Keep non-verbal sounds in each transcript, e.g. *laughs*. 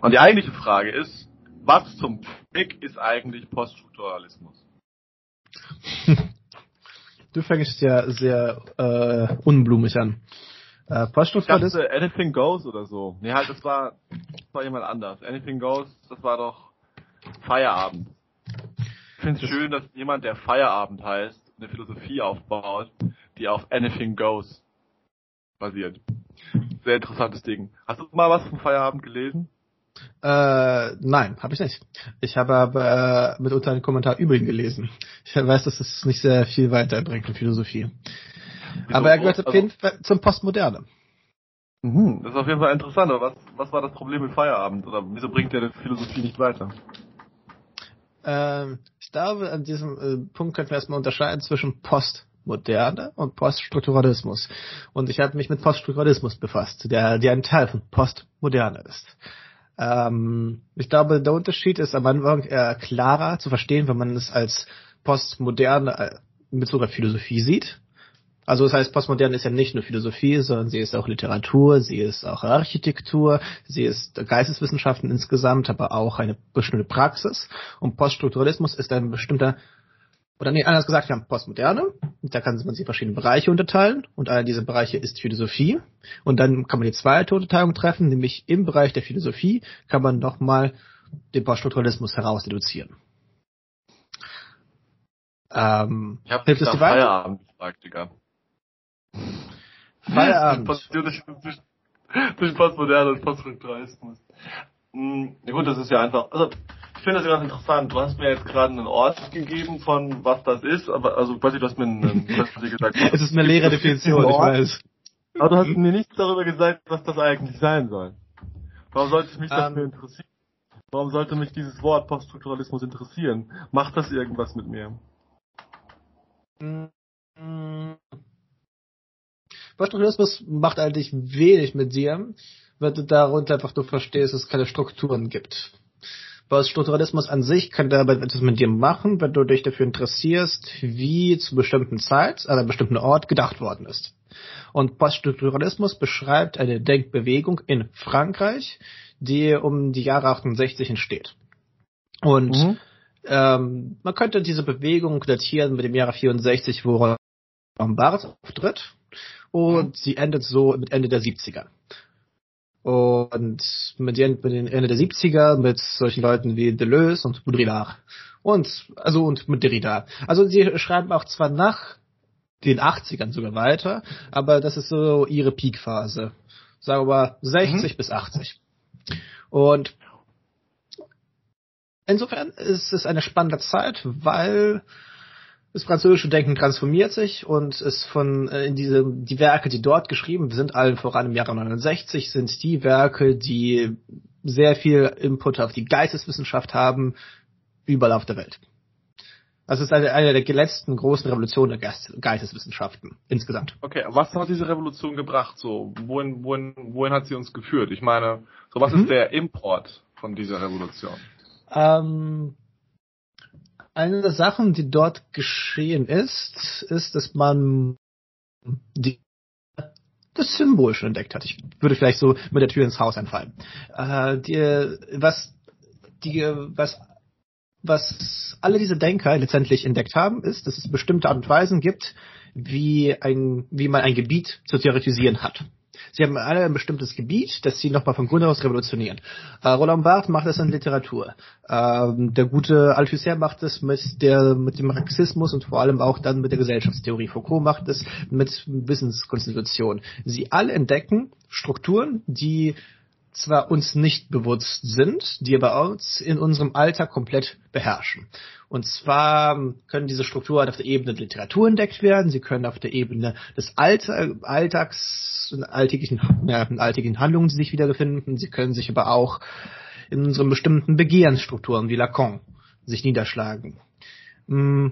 Und die eigentliche Frage ist, was zum Fick ist eigentlich Poststrukturalismus? *laughs* Du fängst ja sehr äh, unblumig an. Äh, Poststrukturalismus? Ich dachte, Anything Goes oder so. Nee, halt, das war, das war jemand anders. Anything Goes, das war doch Feierabend. Ich finde es schön, dass jemand, der Feierabend heißt, eine Philosophie aufbaut, die auf Anything Goes basiert. Sehr interessantes Ding. Hast du mal was vom Feierabend gelesen? Äh, nein, habe ich nicht. Ich habe aber äh, mitunter einen Kommentar über ihn gelesen. Ich weiß, dass es nicht sehr viel weiterbringt in Philosophie. Wieso? Aber er gehört auf jeden also Fall zum Postmoderne. Mhm, das ist auf jeden Fall interessant. Aber was, was war das Problem mit Feierabend? Oder wieso bringt er die Philosophie nicht weiter? Ähm, ich glaube, an diesem äh, Punkt könnten wir erstmal unterscheiden zwischen Postmoderne und Poststrukturalismus. Und ich habe mich mit Poststrukturalismus befasst, der, der ein Teil von Postmoderne ist. Ähm, ich glaube, der Unterschied ist am Anfang eher klarer zu verstehen, wenn man es als Postmoderne äh, in Bezug auf Philosophie sieht. Also das heißt, Postmodern ist ja nicht nur Philosophie, sondern sie ist auch Literatur, sie ist auch Architektur, sie ist Geisteswissenschaften insgesamt, aber auch eine bestimmte Praxis. Und Poststrukturalismus ist ein bestimmter, oder nee, anders gesagt, wir haben Postmoderne, da kann man sich verschiedene Bereiche unterteilen und einer dieser Bereiche ist Philosophie. Und dann kann man die zweite Unterteilung treffen, nämlich im Bereich der Philosophie kann man nochmal den Poststrukturalismus heraus reduzieren. Ähm, ich habe hilft es dir weiter? Feierabend gefragt, Digga. *laughs* Feierabend. durch *laughs* Postmoderne und Poststrukturalismus. Hm, ja gut, das ist ja einfach, also ich finde das ganz interessant. Du hast mir jetzt gerade einen Ort gegeben von was das ist, aber also quasi du hast mir einen, gesagt. *laughs* es ist eine leere Definition, ich weiß. Aber du hast mir nichts darüber gesagt, was das eigentlich sein soll. Warum sollte ich mich dafür um, ähm. interessieren? Warum sollte mich dieses Wort Poststrukturalismus interessieren? Macht das irgendwas mit mir? Mm, Poststrukturalismus macht eigentlich wenig mit dir, wenn du darunter einfach nur verstehst, dass es keine Strukturen gibt. Poststrukturalismus an sich kann dabei etwas mit dir machen, wenn du dich dafür interessierst, wie zu bestimmten Zeit an einem bestimmten Ort gedacht worden ist. Und Poststrukturalismus beschreibt eine Denkbewegung in Frankreich, die um die Jahre 68 entsteht. Und mhm. ähm, man könnte diese Bewegung datieren mit dem Jahre 64, wo Barthes auftritt und mhm. sie endet so mit Ende der 70er. Und mit, den, mit den Ende der 70er mit solchen Leuten wie Deleuze und Baudrillard. Und, also, und mit Derrida. Also, sie schreiben auch zwar nach den 80ern sogar weiter, aber das ist so ihre Peakphase. Sagen wir mal 60 mhm. bis 80. Und insofern ist es eine spannende Zeit, weil das französische Denken transformiert sich und ist von äh, in diese die Werke, die dort geschrieben sind, allen voran im Jahre 69, sind die Werke, die sehr viel Input auf die Geisteswissenschaft haben, überall auf der Welt. Das ist eine, eine der letzten großen Revolutionen der Geisteswissenschaften insgesamt. Okay, was hat diese Revolution gebracht? So, wohin, wohin, wohin hat sie uns geführt? Ich meine, so was mhm. ist der Import von dieser Revolution? Ähm, eine der Sachen, die dort geschehen ist, ist, dass man die, das Symbol schon entdeckt hat. Ich würde vielleicht so mit der Tür ins Haus einfallen. Äh, die, was, die, was, was alle diese Denker letztendlich entdeckt haben, ist, dass es bestimmte Art und Weisen gibt, wie ein, wie man ein Gebiet zu theoretisieren hat. Sie haben alle ein bestimmtes Gebiet, das sie nochmal von Grund aus revolutionieren. Äh, Roland Barthes macht das in Literatur. Ähm, der gute Althusser macht es mit mit dem Marxismus und vor allem auch dann mit der Gesellschaftstheorie. Foucault macht es mit Wissenskonstitution. Sie alle entdecken Strukturen, die zwar uns nicht bewusst sind, die aber uns in unserem Alltag komplett beherrschen. Und zwar können diese Strukturen auf der Ebene der Literatur entdeckt werden, sie können auf der Ebene des Alltags, alltäglichen, ja, alltäglichen Handlungen, sich wiederbefinden, sie können sich aber auch in unseren bestimmten Begehrensstrukturen wie Lacan sich niederschlagen. Mm,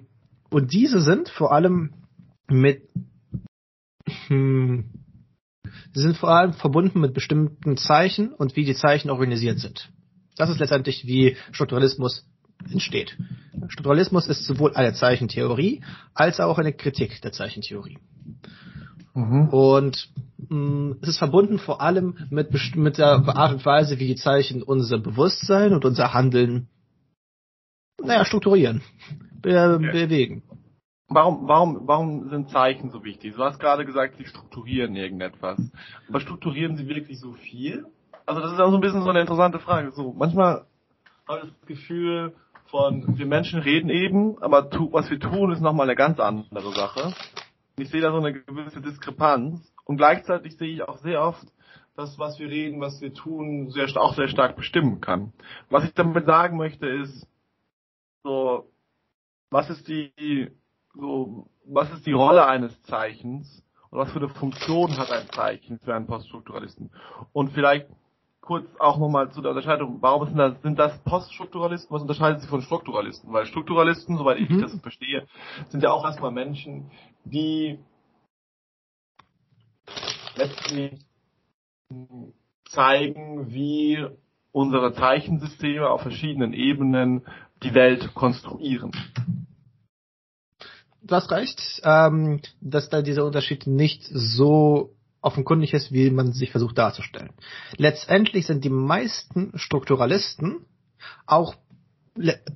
und diese sind vor allem mit hm, Sie sind vor allem verbunden mit bestimmten Zeichen und wie die Zeichen organisiert sind. Das ist letztendlich, wie Strukturalismus entsteht. Strukturalismus ist sowohl eine Zeichentheorie als auch eine Kritik der Zeichentheorie. Mhm. Und mm, es ist verbunden vor allem mit, mit der Art und Weise, wie die Zeichen unser Bewusstsein und unser Handeln, naja, strukturieren, be okay. bewegen. Warum, warum, warum sind Zeichen so wichtig? Du hast gerade gesagt, sie strukturieren irgendetwas. Aber strukturieren sie wirklich so viel? Also das ist auch so ein bisschen so eine interessante Frage. So, manchmal habe ich das Gefühl von, wir Menschen reden eben, aber tu, was wir tun, ist nochmal eine ganz andere Sache. Ich sehe da so eine gewisse Diskrepanz. Und gleichzeitig sehe ich auch sehr oft, dass was wir reden, was wir tun, sehr, auch sehr stark bestimmen kann. Was ich damit sagen möchte ist, so, was ist die, so, was ist die Rolle eines Zeichens und was für eine Funktion hat ein Zeichen für einen Poststrukturalisten? Und vielleicht kurz auch nochmal zu der Unterscheidung, warum sind das, sind das Poststrukturalisten, was unterscheidet sie von Strukturalisten? Weil Strukturalisten, soweit ich mhm. das verstehe, sind ja auch erstmal Menschen, die letztlich zeigen, wie unsere Zeichensysteme auf verschiedenen Ebenen die Welt konstruieren. Du hast recht, ähm, dass da dieser Unterschied nicht so offenkundig ist, wie man sich versucht darzustellen. Letztendlich sind die meisten Strukturalisten auch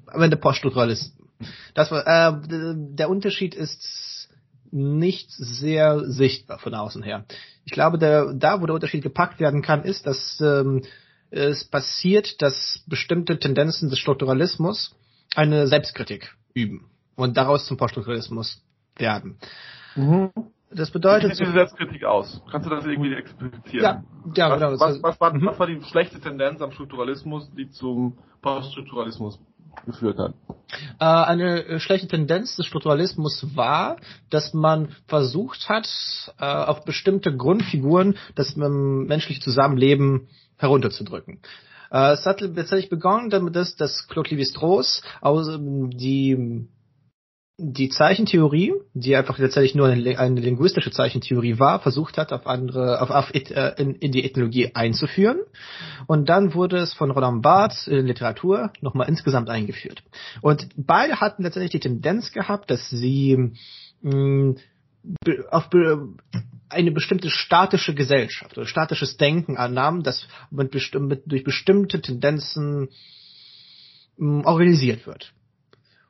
am Ende Poststrukturalisten. Das, äh, der Unterschied ist nicht sehr sichtbar von außen her. Ich glaube, der, da, wo der Unterschied gepackt werden kann, ist, dass ähm, es passiert, dass bestimmte Tendenzen des Strukturalismus eine Selbstkritik üben und daraus zum Poststrukturalismus werden. Mhm. Das bedeutet. Wie sieht diese Selbstkritik aus? Kannst du das irgendwie explizieren? Ja, ja was, genau. Was, was, war, mhm. was war die schlechte Tendenz am Strukturalismus, die zum Poststrukturalismus geführt hat? Äh, eine äh, schlechte Tendenz des Strukturalismus war, dass man versucht hat, äh, auf bestimmte Grundfiguren das menschliche Zusammenleben herunterzudrücken. Es hat tatsächlich begonnen damit, dass, dass Claude Lévi-Strauss die die Zeichentheorie, die einfach letztendlich nur eine, eine, linguistische Zeichentheorie war, versucht hat, auf andere, auf, auf äh, in, in, die Ethnologie einzuführen. Und dann wurde es von Roland Barthes in Literatur nochmal insgesamt eingeführt. Und beide hatten letztendlich die Tendenz gehabt, dass sie mh, mm, auf eine bestimmte statische Gesellschaft oder statisches Denken annahmen, das mit, mit, durch bestimmte Tendenzen mh, organisiert wird.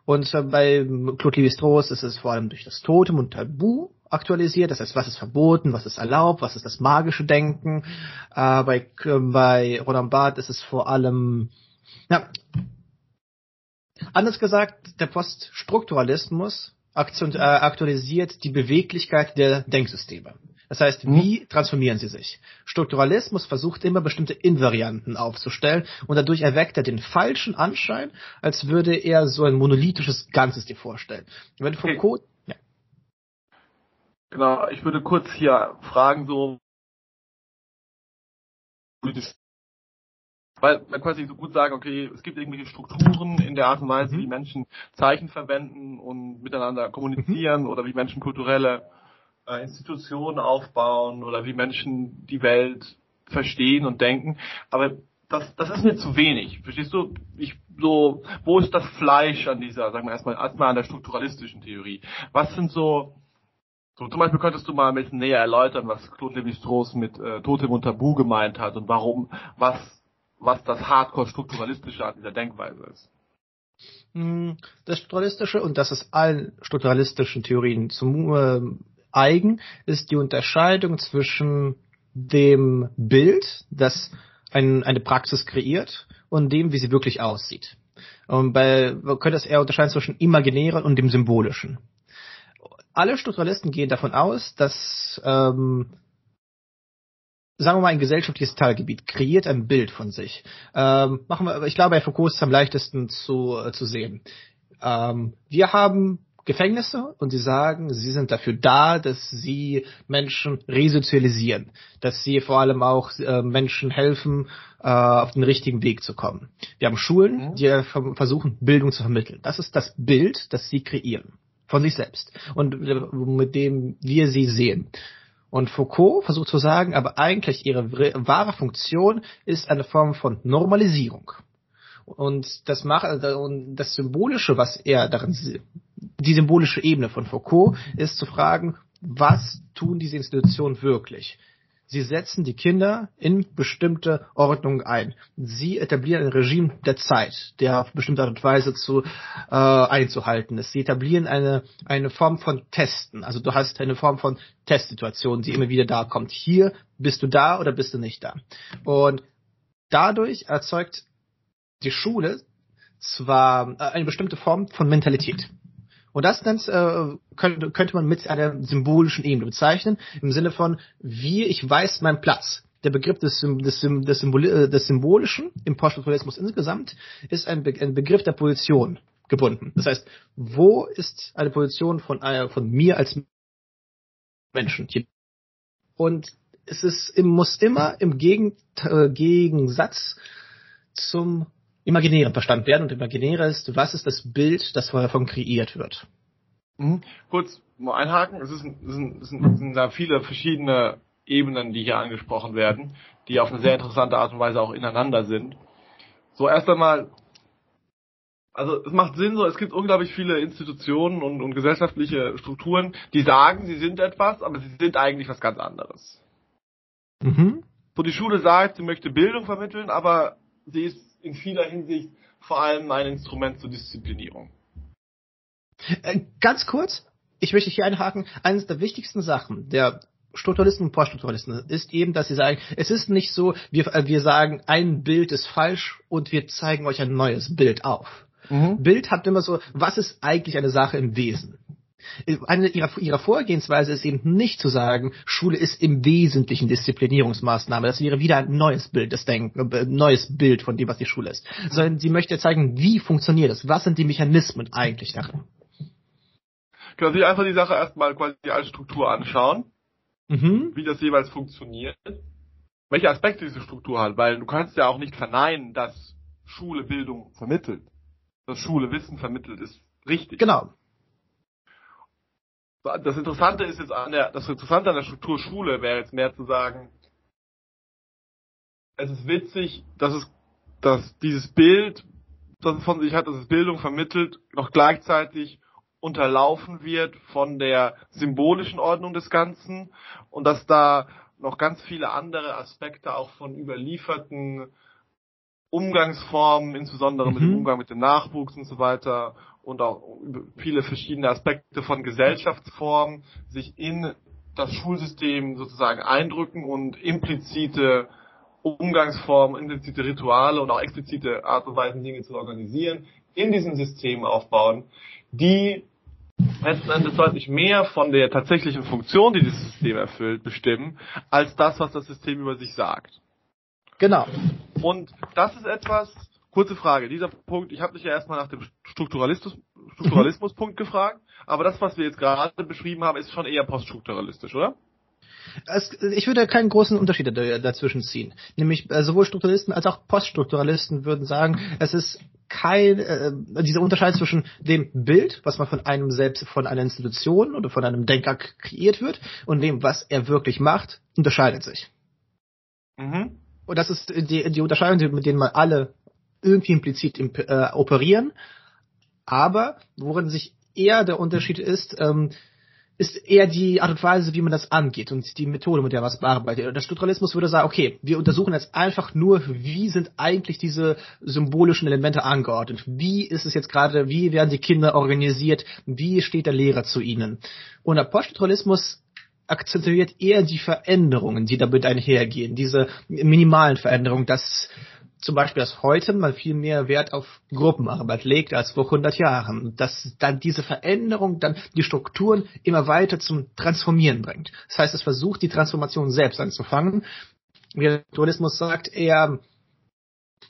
Und bei Claude Lévi-Strauss ist es vor allem durch das Totem und Tabu aktualisiert. Das heißt, was ist verboten, was ist erlaubt, was ist das magische Denken. Äh, bei, äh, bei Roland Barthes ist es vor allem, ja, anders gesagt, der Poststrukturalismus äh, aktualisiert die Beweglichkeit der Denksysteme. Das heißt, wie transformieren sie sich? Strukturalismus versucht immer bestimmte Invarianten aufzustellen und dadurch erweckt er den falschen Anschein, als würde er so ein monolithisches Ganzes dir vorstellen. Wenn Foucault, okay. ja. Genau, ich würde kurz hier fragen, so, weil man quasi so gut sagen, okay, es gibt irgendwelche Strukturen in der Art und Weise, mhm. wie Menschen Zeichen verwenden und miteinander kommunizieren mhm. oder wie Menschen kulturelle Institutionen aufbauen oder wie Menschen die Welt verstehen und denken. Aber das, das ist mir zu wenig. Verstehst du? Ich, so, wo ist das Fleisch an dieser, sagen wir erstmal, erstmal an der strukturalistischen Theorie? Was sind so, so zum Beispiel könntest du mal ein bisschen näher erläutern, was Claude Lévi-Strauss mit äh, Totem und Tabu gemeint hat und warum, was, was das Hardcore-strukturalistische an dieser Denkweise ist. Hm, das Strukturalistische, und das ist allen strukturalistischen Theorien zum, äh, eigen ist die Unterscheidung zwischen dem Bild, das ein, eine Praxis kreiert, und dem, wie sie wirklich aussieht. Und bei, man könnte es eher unterscheiden zwischen imaginären und dem symbolischen. Alle Strukturalisten gehen davon aus, dass, ähm, sagen wir mal, ein gesellschaftliches Teilgebiet kreiert ein Bild von sich. Ähm, machen wir, ich glaube, bei Foucault ist es am leichtesten zu, äh, zu sehen. Ähm, wir haben Gefängnisse und sie sagen, sie sind dafür da, dass sie Menschen resozialisieren, dass sie vor allem auch äh, Menschen helfen, äh, auf den richtigen Weg zu kommen. Wir haben Schulen, mhm. die versuchen, Bildung zu vermitteln. Das ist das Bild, das sie kreieren von sich selbst und äh, mit dem wir sie sehen. Und Foucault versucht zu sagen, aber eigentlich ihre wahre Funktion ist eine Form von Normalisierung. Und das macht, und das Symbolische, was er darin die symbolische Ebene von Foucault ist zu fragen, was tun diese Institutionen wirklich? Sie setzen die Kinder in bestimmte Ordnungen ein. Sie etablieren ein Regime der Zeit, der auf bestimmte Art und Weise zu äh, einzuhalten ist. Sie etablieren eine eine Form von Testen. Also du hast eine Form von Testsituation, die immer wieder da kommt. Hier bist du da oder bist du nicht da. Und dadurch erzeugt die Schule zwar äh, eine bestimmte Form von Mentalität. Und das nennt, äh, könnte, könnte man mit einer symbolischen Ebene bezeichnen, im Sinne von, wie ich weiß meinen Platz. Der Begriff des, des, des, Symbol, äh, des Symbolischen im Poststrukturalismus insgesamt ist ein, Be ein Begriff der Position gebunden. Das heißt, wo ist eine Position von, äh, von mir als Menschen? Und es ist, muss immer im äh, Gegensatz zum Imaginären verstanden werden. Und Imaginäre ist, was ist das Bild, das davon kreiert wird? Mhm. Kurz mal einhaken. Es, ist, es, sind, es sind da viele verschiedene Ebenen, die hier angesprochen werden, die auf eine sehr interessante Art und Weise auch ineinander sind. So erst einmal, also es macht Sinn, so es gibt unglaublich viele Institutionen und, und gesellschaftliche Strukturen, die sagen, sie sind etwas, aber sie sind eigentlich was ganz anderes. Mhm. So die Schule sagt, sie möchte Bildung vermitteln, aber sie ist in vieler Hinsicht vor allem ein Instrument zur Disziplinierung. Äh, ganz kurz, ich möchte hier einhaken, eines der wichtigsten Sachen der Strukturalisten und Poststrukturalisten ist eben, dass sie sagen, es ist nicht so, wir, äh, wir sagen, ein Bild ist falsch und wir zeigen euch ein neues Bild auf. Mhm. Bild hat immer so, was ist eigentlich eine Sache im Wesen? Eine ihrer, ihrer Vorgehensweise ist eben nicht zu sagen, Schule ist im Wesentlichen Disziplinierungsmaßnahme. Das wäre wieder ein neues Bild, das Denken, äh, neues Bild von dem, was die Schule ist. Sondern sie möchte zeigen, wie funktioniert es? Was sind die Mechanismen eigentlich darin? Können Sie einfach die Sache erstmal quasi als Struktur anschauen, mhm. wie das jeweils funktioniert, welche Aspekte diese Struktur hat, weil du kannst ja auch nicht verneinen, dass Schule Bildung vermittelt, dass Schule Wissen vermittelt, ist richtig. Genau das Interessante ist jetzt an der, das Interessante an der Struktur Schule wäre jetzt mehr zu sagen, es ist witzig, dass es, dass dieses Bild, das es von sich hat, dass es Bildung vermittelt, noch gleichzeitig unterlaufen wird von der symbolischen Ordnung des Ganzen und dass da noch ganz viele andere Aspekte auch von überlieferten Umgangsformen, insbesondere mhm. mit dem mhm. Umgang mit dem Nachwuchs und so weiter und auch viele verschiedene Aspekte von Gesellschaftsformen sich in das Schulsystem sozusagen eindrücken und implizite Umgangsformen, implizite Rituale und auch explizite Art und Weisen, Dinge zu organisieren, in diesem System aufbauen, die letzten Endes deutlich mehr von der tatsächlichen Funktion, die dieses System erfüllt, bestimmen, als das, was das System über sich sagt. Genau. Und das ist etwas, kurze Frage, dieser Punkt, ich habe dich ja erstmal nach dem Strukturalismus, Strukturalismus-Punkt gefragt, aber das, was wir jetzt gerade beschrieben haben, ist schon eher poststrukturalistisch, oder? Es, ich würde keinen großen Unterschied dazwischen ziehen. Nämlich äh, sowohl Strukturalisten als auch Poststrukturalisten würden sagen, es ist kein äh, dieser Unterschied zwischen dem Bild, was man von einem selbst, von einer Institution oder von einem Denker kreiert wird, und dem, was er wirklich macht, unterscheidet sich. Mhm. Und das ist die, die Unterscheidung, mit denen man alle irgendwie implizit imp äh, operieren. Aber worin sich eher der Unterschied ist, ähm, ist eher die Art und Weise, wie man das angeht und die Methode, mit der man bearbeitet. Der Strukturalismus würde sagen, okay, wir untersuchen jetzt einfach nur, wie sind eigentlich diese symbolischen Elemente angeordnet? Wie ist es jetzt gerade, wie werden die Kinder organisiert? Wie steht der Lehrer zu ihnen? Und der Poststrukturalismus akzentuiert eher die Veränderungen, die damit einhergehen, diese minimalen Veränderungen, dass zum Beispiel, dass heute man viel mehr Wert auf Gruppenarbeit legt als vor 100 Jahren. Dass dann diese Veränderung dann die Strukturen immer weiter zum Transformieren bringt. Das heißt, es versucht, die Transformation selbst anzufangen. Der Tourismus sagt eher,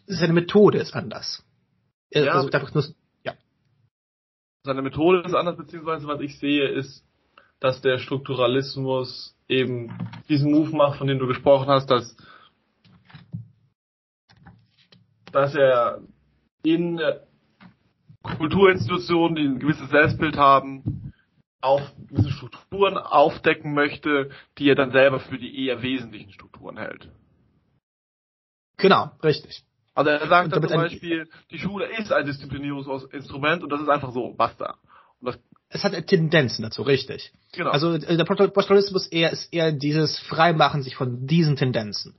seine Methode ist anders. Er ja. versucht einfach nur, ja. Seine Methode ist anders, beziehungsweise was ich sehe, ist, dass der Strukturalismus eben diesen Move macht, von dem du gesprochen hast, dass dass er in Kulturinstitutionen, die ein gewisses Selbstbild haben, auf gewisse Strukturen aufdecken möchte, die er dann selber für die eher wesentlichen Strukturen hält. Genau, richtig. Also er sagt dann zum Beispiel, die Schule ist ein Disziplinierungsinstrument und das ist einfach so, basta. Und das es hat Tendenzen dazu, richtig. Genau. Also äh, der Postmodernismus eher ist eher dieses Freimachen sich von diesen Tendenzen.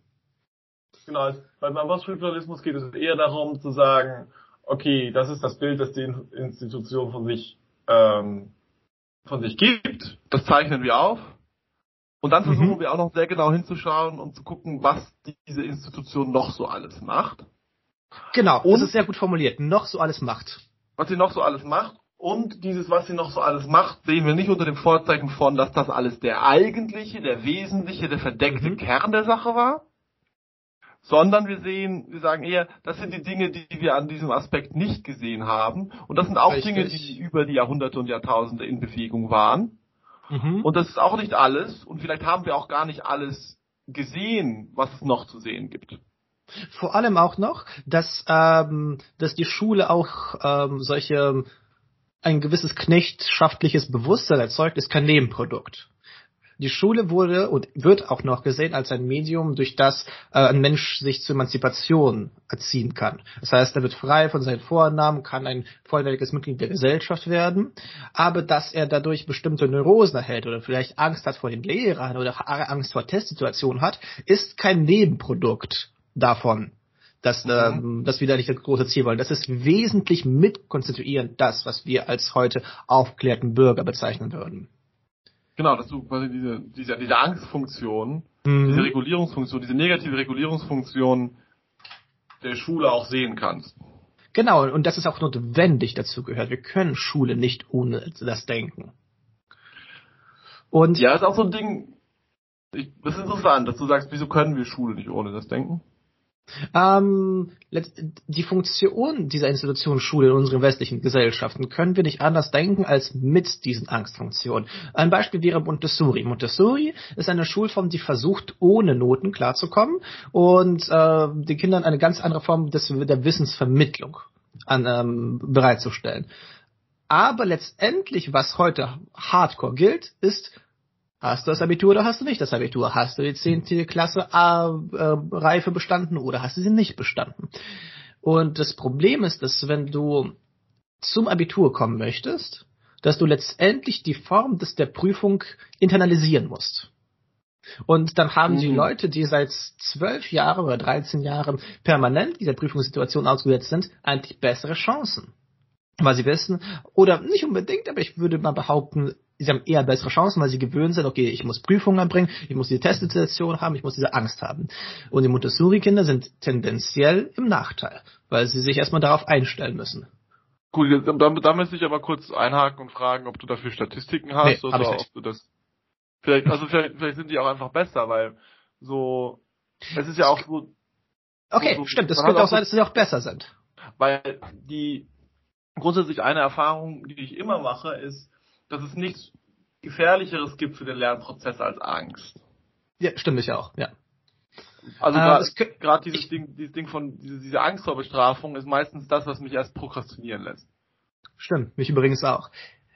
Genau, beim Poststrukturalismus geht es eher darum zu sagen, okay, das ist das Bild, das die Institution von sich ähm, von sich gibt. Das zeichnen wir auf. Und dann versuchen mhm. wir auch noch sehr genau hinzuschauen und zu gucken, was diese Institution noch so alles macht. Genau, und das ist sehr gut formuliert. Noch so alles macht. Was sie noch so alles macht. Und dieses, was sie noch so alles macht, sehen wir nicht unter dem Vorzeichen von, dass das alles der eigentliche, der wesentliche, der verdeckte mhm. Kern der Sache war, sondern wir sehen, wir sagen eher, das sind die Dinge, die wir an diesem Aspekt nicht gesehen haben. Und das sind auch Richtig. Dinge, die über die Jahrhunderte und Jahrtausende in Bewegung waren. Mhm. Und das ist auch nicht alles. Und vielleicht haben wir auch gar nicht alles gesehen, was es noch zu sehen gibt. Vor allem auch noch, dass, ähm, dass die Schule auch ähm, solche ein gewisses knechtschaftliches Bewusstsein erzeugt, ist kein Nebenprodukt. Die Schule wurde und wird auch noch gesehen als ein Medium, durch das äh, ein Mensch sich zur Emanzipation erziehen kann. Das heißt, er wird frei von seinen Vornamen, kann ein vollwertiges Mitglied der Gesellschaft werden, aber dass er dadurch bestimmte Neurosen erhält oder vielleicht Angst hat vor den Lehrern oder Angst vor Testsituationen hat, ist kein Nebenprodukt davon dass mhm. ähm, das wieder nicht das große Ziel wollen. Das ist wesentlich mitkonstituierend das, was wir als heute aufklärten Bürger bezeichnen würden. Genau, dass du quasi diese, diese, diese Angstfunktion, mhm. diese Regulierungsfunktion, diese negative Regulierungsfunktion der Schule auch sehen kannst. Genau, und das ist auch notwendig dazu gehört. Wir können Schule nicht ohne das denken. Und ja, ist auch so ein Ding, ich, das ist interessant, dass du sagst, wieso können wir Schule nicht ohne das denken? Ähm, die Funktion dieser Institution Schule in unseren westlichen Gesellschaften können wir nicht anders denken als mit diesen Angstfunktionen. Ein Beispiel wäre Montessori. Montessori ist eine Schulform, die versucht, ohne Noten klarzukommen und äh, den Kindern eine ganz andere Form des, der Wissensvermittlung an, ähm, bereitzustellen. Aber letztendlich, was heute Hardcore gilt, ist Hast du das Abitur oder hast du nicht das Abitur? Hast du die 10. Klasse A äh, Reife bestanden oder hast du sie nicht bestanden? Und das Problem ist, dass wenn du zum Abitur kommen möchtest, dass du letztendlich die Form des der Prüfung internalisieren musst. Und dann haben mhm. die Leute, die seit zwölf Jahren oder 13 Jahren permanent dieser Prüfungssituation ausgesetzt sind, eigentlich bessere Chancen. Weil sie wissen, oder nicht unbedingt, aber ich würde mal behaupten, sie haben eher bessere Chancen, weil sie gewöhnt sind, okay, ich muss Prüfungen anbringen, ich muss diese Testsituation haben, ich muss diese Angst haben. Und die Montessori-Kinder sind tendenziell im Nachteil, weil sie sich erstmal darauf einstellen müssen. Gut, da, da müsste ich aber kurz einhaken und fragen, ob du dafür Statistiken hast nee, oder ob du das vielleicht, also vielleicht, vielleicht sind die auch einfach besser, weil so, es ist ja auch so. Okay, so, stimmt, es könnte auch sein, dass sie auch besser sind. Weil die, grundsätzlich eine Erfahrung, die ich immer mache, ist, dass es nichts Gefährlicheres gibt für den Lernprozess als Angst. Ja, stimmt ich auch, ja. Also äh, gerade dieses Ding, dieses Ding von diese, diese Angst vor Bestrafung ist meistens das, was mich erst prokrastinieren lässt. Stimmt, mich übrigens auch.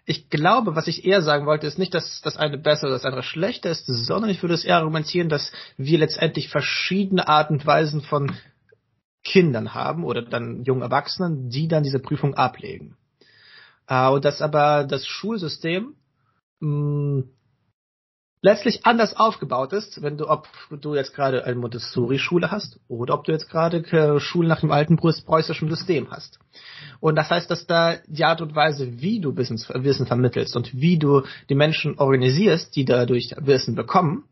Ich glaube, was ich eher sagen wollte, ist nicht, dass das eine besser oder das andere schlechter ist, sondern ich würde es eher argumentieren, dass wir letztendlich verschiedene Arten und Weisen von Kindern haben oder dann jungen Erwachsenen, die dann diese Prüfung ablegen. Äh, und dass aber das Schulsystem mh, mm, letztlich anders aufgebaut ist, wenn du, ob du jetzt gerade eine Montessori-Schule hast oder ob du jetzt gerade äh, Schulen nach dem alten preußischen System hast. Und das heißt, dass da die Art und Weise, wie du Wissen, Wissen vermittelst und wie du die Menschen organisierst, die dadurch Wissen bekommen,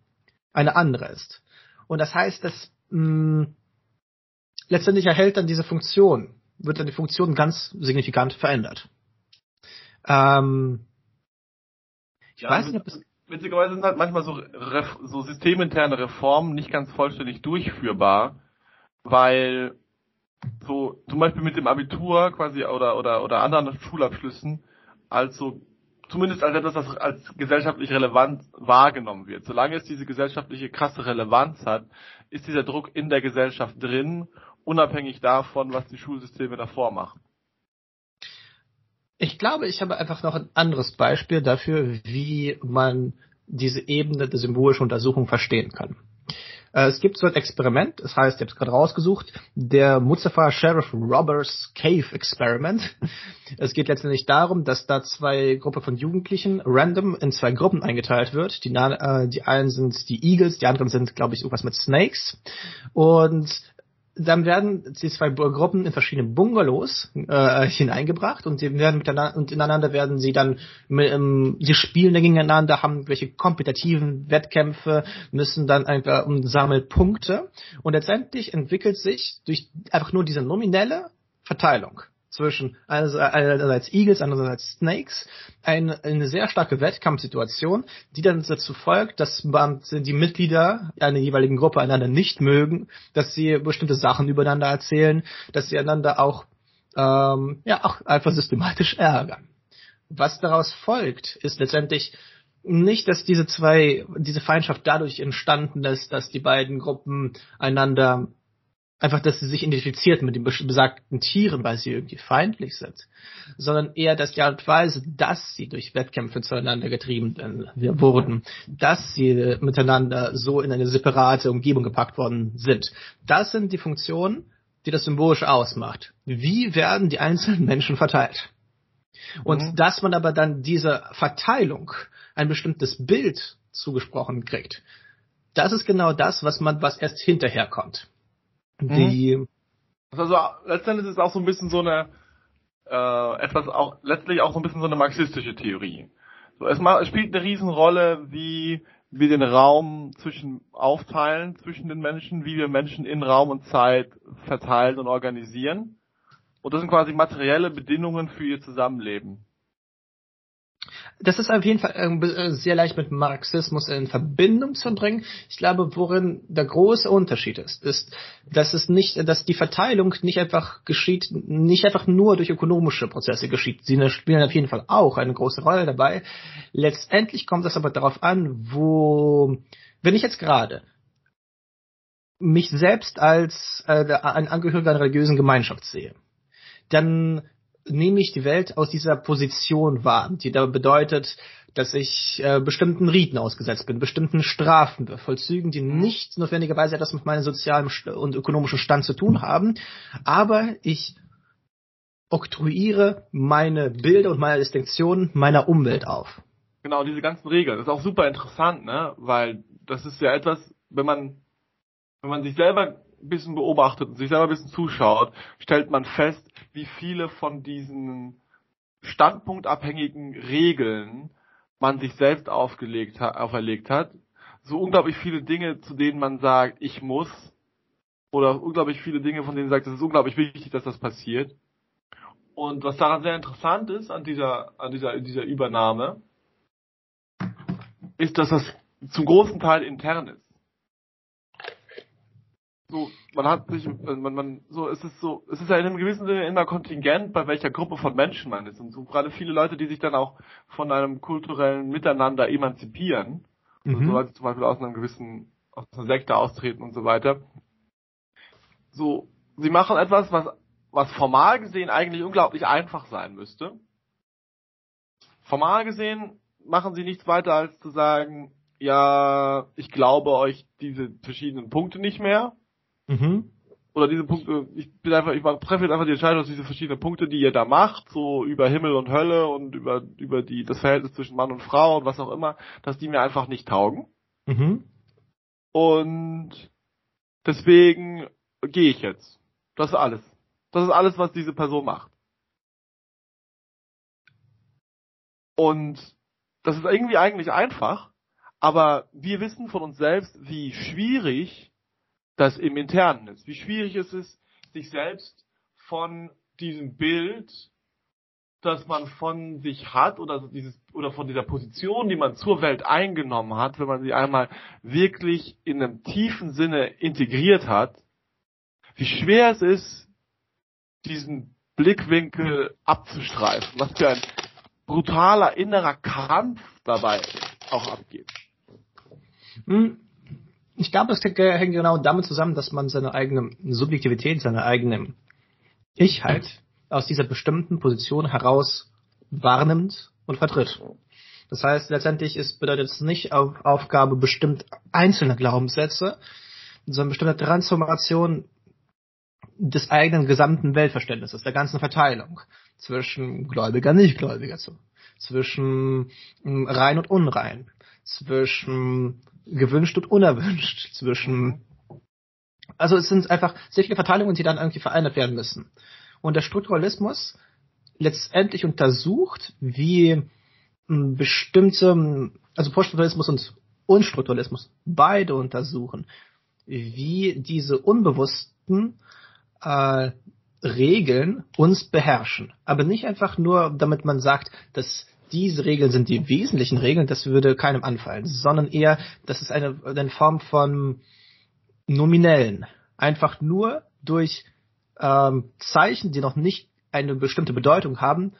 eine andere ist. Und das heißt, dass mh, mm, letztendlich erhält dann diese Funktion, wird dann die Funktion ganz signifikant verändert. Ähm, ich ja, weiß nicht, ob es witzigerweise sind halt manchmal so, so systeminterne Reformen nicht ganz vollständig durchführbar, weil so zum Beispiel mit dem Abitur quasi oder oder oder anderen Schulabschlüssen also zumindest als etwas, das als gesellschaftlich relevant wahrgenommen wird. Solange es diese gesellschaftliche krasse Relevanz hat, ist dieser Druck in der Gesellschaft drin, unabhängig davon, was die Schulsysteme davor machen. Ich glaube, ich habe einfach noch ein anderes Beispiel dafür, wie man diese Ebene der symbolischen Untersuchung verstehen kann. Äh, es gibt so ein Experiment, das heißt, ich habe es gerade rausgesucht, der Mustafa Sheriff Robbers Cave Experiment. Es geht letztendlich darum, dass da zwei Gruppen von Jugendlichen random in zwei Gruppen eingeteilt wird. Die, äh, die einen sind die Eagles, die anderen sind, glaube ich, irgendwas mit Snakes. Und dann werden die zwei Gruppen in verschiedene Bungalows äh, hineingebracht und die werden miteinander und ineinander werden sie dann ähm, sie spielen dann gegeneinander, haben welche kompetitiven Wettkämpfe, müssen dann einfach um sammeln Punkte und letztendlich entwickelt sich durch einfach nur diese nominelle Verteilung zwischen einerseits Eagles, andererseits Snakes, eine, eine sehr starke Wettkampfsituation, die dann dazu folgt, dass man die Mitglieder einer jeweiligen Gruppe einander nicht mögen, dass sie bestimmte Sachen übereinander erzählen, dass sie einander auch ähm, ja auch einfach systematisch ärgern. Was daraus folgt, ist letztendlich nicht, dass diese zwei, diese Feindschaft dadurch entstanden ist, dass die beiden Gruppen einander einfach, dass sie sich identifiziert mit den besagten Tieren, weil sie irgendwie feindlich sind, sondern eher, dass die Art und Weise, dass sie durch Wettkämpfe zueinander getrieben wurden, dass sie miteinander so in eine separate Umgebung gepackt worden sind. Das sind die Funktionen, die das symbolisch ausmacht. Wie werden die einzelnen Menschen verteilt? Und mhm. dass man aber dann dieser Verteilung ein bestimmtes Bild zugesprochen kriegt, das ist genau das, was man, was erst hinterher kommt. Die mhm. Also letztendlich ist es auch so ein bisschen so eine äh, etwas auch letztlich auch so ein bisschen so eine marxistische Theorie. So, es, es spielt eine Riesenrolle, wie wir den Raum zwischen aufteilen zwischen den Menschen, wie wir Menschen in Raum und Zeit verteilen und organisieren. Und das sind quasi materielle Bedingungen für ihr Zusammenleben das ist auf jeden Fall äh, sehr leicht mit Marxismus in Verbindung zu bringen. Ich glaube, worin der große Unterschied ist, ist, dass es nicht, dass die Verteilung nicht einfach geschieht, nicht einfach nur durch ökonomische Prozesse geschieht. Sie spielen auf jeden Fall auch eine große Rolle dabei. Letztendlich kommt es aber darauf an, wo, wenn ich jetzt gerade mich selbst als äh, ein Angehöriger einer religiösen Gemeinschaft sehe, dann nehme ich die Welt aus dieser Position wahr, die da bedeutet, dass ich äh, bestimmten Riten ausgesetzt bin, bestimmten Strafen, Vollzügen, die nicht notwendigerweise etwas mit meinem sozialen und ökonomischen Stand zu tun haben, aber ich oktroyiere meine Bilder und meine Distinktionen meiner Umwelt auf. Genau, diese ganzen Regeln. Das ist auch super interessant, ne? Weil das ist ja etwas, wenn man, wenn man sich selber ein bisschen beobachtet und sich selber ein bisschen zuschaut, stellt man fest, wie viele von diesen standpunktabhängigen Regeln man sich selbst aufgelegt auferlegt hat. So unglaublich viele Dinge, zu denen man sagt, ich muss. Oder unglaublich viele Dinge, von denen man sagt, es ist unglaublich wichtig, dass das passiert. Und was daran sehr interessant ist, an dieser, an dieser, dieser Übernahme, ist, dass das zum großen Teil intern ist so, man hat sich, man, man, so, es ist so, es ist ja in einem gewissen Sinne immer kontingent, bei welcher Gruppe von Menschen man ist. Und so gerade viele Leute, die sich dann auch von einem kulturellen Miteinander emanzipieren, mhm. also Leute zum Beispiel aus einem gewissen, aus einer Sekte austreten und so weiter. So, sie machen etwas, was, was formal gesehen eigentlich unglaublich einfach sein müsste. Formal gesehen machen sie nichts weiter als zu sagen, ja, ich glaube euch diese verschiedenen Punkte nicht mehr Mhm. Oder diese Punkte, ich bin einfach, ich treffe jetzt einfach die Entscheidung, dass diese verschiedenen Punkte, die ihr da macht, so über Himmel und Hölle und über, über die, das Verhältnis zwischen Mann und Frau und was auch immer, dass die mir einfach nicht taugen. Mhm. Und deswegen gehe ich jetzt. Das ist alles. Das ist alles, was diese Person macht. Und das ist irgendwie eigentlich einfach, aber wir wissen von uns selbst, wie schwierig das im Internen ist. Wie schwierig es ist, sich selbst von diesem Bild, das man von sich hat oder dieses oder von dieser Position, die man zur Welt eingenommen hat, wenn man sie einmal wirklich in einem tiefen Sinne integriert hat, wie schwer es ist, diesen Blickwinkel abzustreifen, was für ein brutaler innerer Kampf dabei auch abgeht. Hm, ich glaube, es hängt genau damit zusammen, dass man seine eigene Subjektivität, seine eigene Ich halt aus dieser bestimmten Position heraus wahrnimmt und vertritt. Das heißt, letztendlich ist, bedeutet es nicht auf Aufgabe bestimmt einzelne Glaubenssätze so eine bestimmte Transformation des eigenen gesamten Weltverständnisses, der ganzen Verteilung zwischen Gläubiger, Nichtgläubiger, zwischen hm, rein und unrein, zwischen gewünscht und unerwünscht, zwischen also es sind einfach sehr viele Verteilungen, die dann irgendwie verändert werden müssen. Und der Strukturalismus letztendlich untersucht, wie hm, bestimmte, also Poststrukturalismus und Unstrukturalismus beide untersuchen, wie diese unbewussten äh, Regeln uns beherrschen. Aber nicht einfach nur, damit man sagt, dass diese Regeln sind die wesentlichen Regeln, das würde keinem anfallen, sondern eher, das ist eine, eine Form von nominellen. Einfach nur durch ähm, Zeichen, die noch nicht eine bestimmte Bedeutung haben,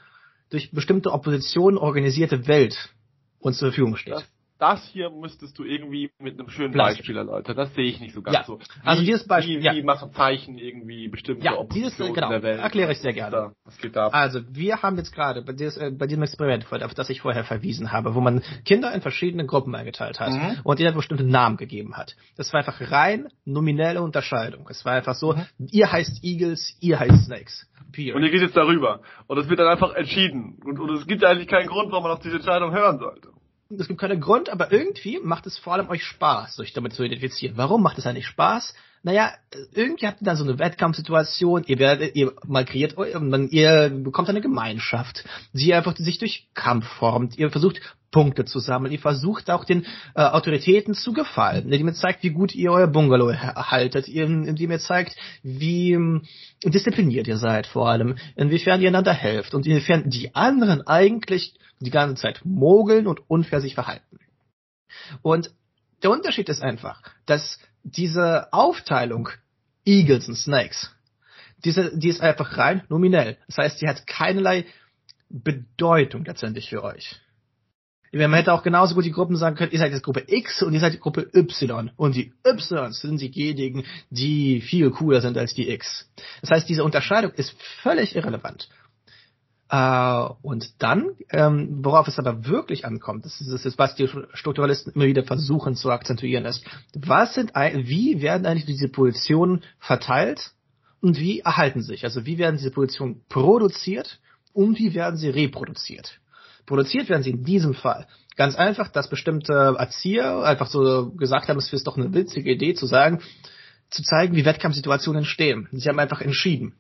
durch bestimmte Oppositionen organisierte Welt uns zur Verfügung steht. Das das hier müsstest du irgendwie mit einem schönen Plastik. Beispiel erläutern. Das sehe ich nicht so ganz ja. so. Wie, also dieses Beispiel, wie, wie machen Zeichen irgendwie bestimmte ja, dieses, genau, der Welt? erkläre ich sehr gerne. Da, was geht da? Also wir haben jetzt gerade bei, dieses, äh, bei diesem Experiment, auf das ich vorher verwiesen habe, wo man Kinder in verschiedene Gruppen eingeteilt hat mhm. und ihnen bestimmte Namen gegeben hat. Das war einfach rein nominelle Unterscheidung. Es war einfach so, mhm. ihr heißt Eagles, ihr heißt Snakes. Period. Und ihr geht jetzt darüber. Und es wird dann einfach entschieden. Und, und es gibt eigentlich keinen Grund, warum man auf diese Entscheidung hören sollte es gibt keinen Grund, aber irgendwie macht es vor allem euch Spaß, euch damit zu identifizieren. Warum macht es eigentlich Spaß? Naja, irgendwie habt ihr dann so eine Wettkampfsituation, ihr werdet, ihr mal kreiert, ihr bekommt eine Gemeinschaft, die einfach sich durch Kampf formt, ihr versucht Punkte zu sammeln, ihr versucht auch den äh, Autoritäten zu gefallen, indem ihr zeigt, wie gut ihr euer Bungalow haltet, indem ihr zeigt, wie ähm, diszipliniert ihr seid vor allem, inwiefern ihr einander helft und inwiefern die anderen eigentlich die ganze Zeit mogeln und unfair sich verhalten. Und der Unterschied ist einfach, dass diese Aufteilung Eagles und Snakes, diese, die ist einfach rein nominell. Das heißt, sie hat keinerlei Bedeutung letztendlich für euch. Man hätte auch genauso gut die Gruppen sagen können, ihr seid jetzt Gruppe X und ihr seid die Gruppe Y. Und die Y sind diejenigen, die viel cooler sind als die X. Das heißt, diese Unterscheidung ist völlig irrelevant. Äh, und dann, ähm, worauf es aber wirklich ankommt, das ist, ist, was die Strukturalisten immer wieder versuchen zu akzentuieren, ist, was sind, wie werden eigentlich diese Positionen verteilt und wie erhalten sich? Also wie werden diese Positionen produziert und wie werden sie reproduziert? Produziert werden sie in diesem Fall ganz einfach, dass bestimmte Erzieher einfach so gesagt haben, es ist doch eine witzige Idee zu sagen, zu zeigen, wie Wettkampfsituationen entstehen. Sie haben einfach entschieden.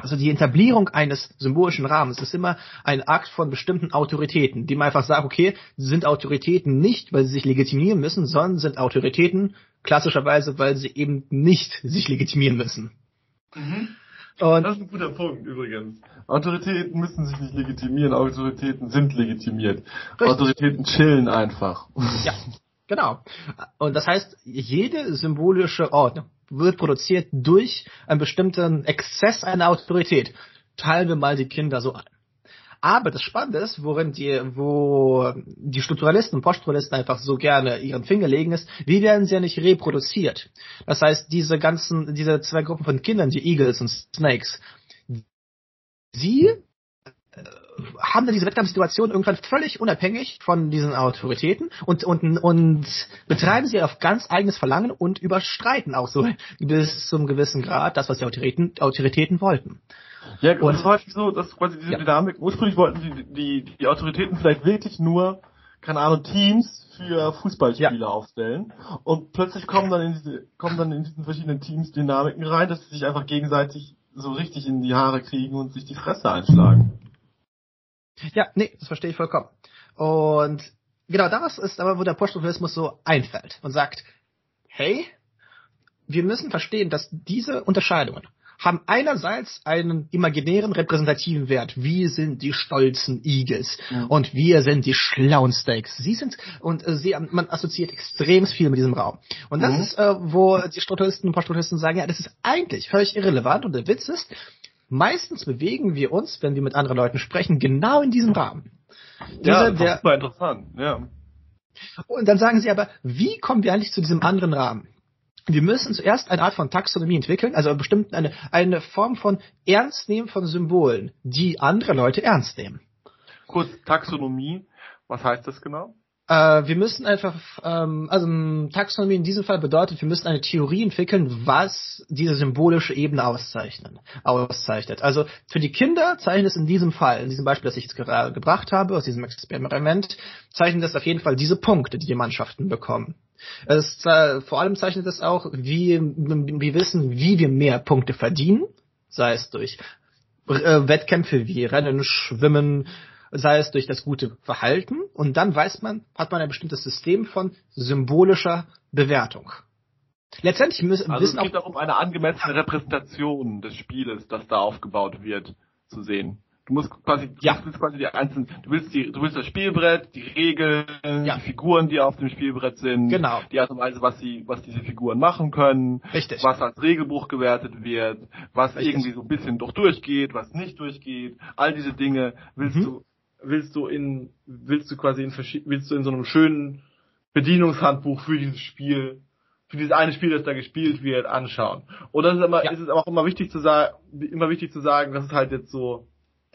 Also die Etablierung eines symbolischen Rahmens ist immer ein Akt von bestimmten Autoritäten, die man einfach sagt, okay, sind Autoritäten nicht, weil sie sich legitimieren müssen, sondern sind Autoritäten klassischerweise, weil sie eben nicht sich legitimieren müssen. Mhm. Und das ist ein guter Punkt übrigens. Autoritäten müssen sich nicht legitimieren, Autoritäten sind legitimiert. Richtig. Autoritäten chillen einfach. Ja, genau. Und das heißt, jede symbolische Ordnung, wird produziert durch einen bestimmten Exzess einer Autorität. Teilen wir mal die Kinder so an. Aber das Spannende ist, worin die, wo die Strukturalisten und Poststrukturalisten einfach so gerne ihren Finger legen, ist, wie werden sie ja nicht reproduziert? Das heißt, diese ganzen, diese zwei Gruppen von Kindern, die Eagles und Snakes, sie haben dann diese Wettkampfsituation irgendwann völlig unabhängig von diesen Autoritäten und, und, und betreiben sie auf ganz eigenes Verlangen und überstreiten auch so bis zum gewissen Grad das, was die Autoritäten, Autoritäten wollten. Ja, und es ist häufig so, dass quasi diese ja. Dynamik, ursprünglich wollten die, die, die Autoritäten vielleicht wirklich nur, keine Ahnung, Teams für Fußballspieler ja. aufstellen und plötzlich kommen dann in diese, kommen dann in diesen verschiedenen Teams Dynamiken rein, dass sie sich einfach gegenseitig so richtig in die Haare kriegen und sich die Fresse einschlagen. Ja, nee, das verstehe ich vollkommen. Und genau das ist aber, wo der Poststrukturalismus so einfällt und sagt, hey, wir müssen verstehen, dass diese Unterscheidungen haben einerseits einen imaginären repräsentativen Wert. Wir sind die stolzen Eagles mhm. und wir sind die schlauen Steaks. Sie sind und äh, sie, man assoziiert extrem viel mit diesem Raum. Und das mhm. ist, äh, wo die Strukturisten und Poststrukturisten sagen, ja, das ist eigentlich völlig irrelevant. Und der Witz ist, meistens bewegen wir uns, wenn wir mit anderen Leuten sprechen, genau in diesem Rahmen. ja, das ist super interessant, ja. Und dann sagen sie aber, wie kommen wir eigentlich zu diesem anderen Rahmen? Wir müssen zuerst eine Art von Taxonomie entwickeln, also bestimmt eine, eine Form von Ernstnehmen von Symbolen, die andere Leute ernst nehmen. Kurz, Taxonomie, was heißt das genau? Äh, wir müssen einfach, ähm, also Taxonomie in diesem Fall bedeutet, wir müssen eine Theorie entwickeln, was diese symbolische Ebene auszeichnen, auszeichnet. Also für die Kinder zeichnet es in diesem Fall, in diesem Beispiel, das ich jetzt gerade gebracht habe, aus diesem Experiment, zeichnet das auf jeden Fall diese Punkte, die die Mannschaften bekommen. Es, äh, vor allem zeichnet es auch, wie wir wissen, wie wir mehr Punkte verdienen, sei es durch äh, Wettkämpfe wie Rennen, Schwimmen, sei es durch das gute Verhalten. Und dann weiß man, hat man ein bestimmtes System von symbolischer Bewertung. Letztendlich müssen also wissen es geht auch um eine angemessene Repräsentation des Spieles, das da aufgebaut wird, zu sehen. Du musst quasi, du ja. willst quasi die einzelnen, du willst die, du willst das Spielbrett, die Regeln, ja. die Figuren, die auf dem Spielbrett sind, genau. die Art und Weise, was sie, was diese Figuren machen können, Richtig. was als Regelbuch gewertet wird, was Richtig. irgendwie so ein bisschen doch durchgeht, was nicht durchgeht, all diese Dinge willst mhm. du willst du in, willst du quasi in willst du in so einem schönen Bedienungshandbuch für dieses Spiel, für dieses eine Spiel, das da gespielt wird, anschauen. Und das ist immer, ja. ist es auch immer wichtig zu sagen, immer wichtig zu sagen, das ist halt jetzt so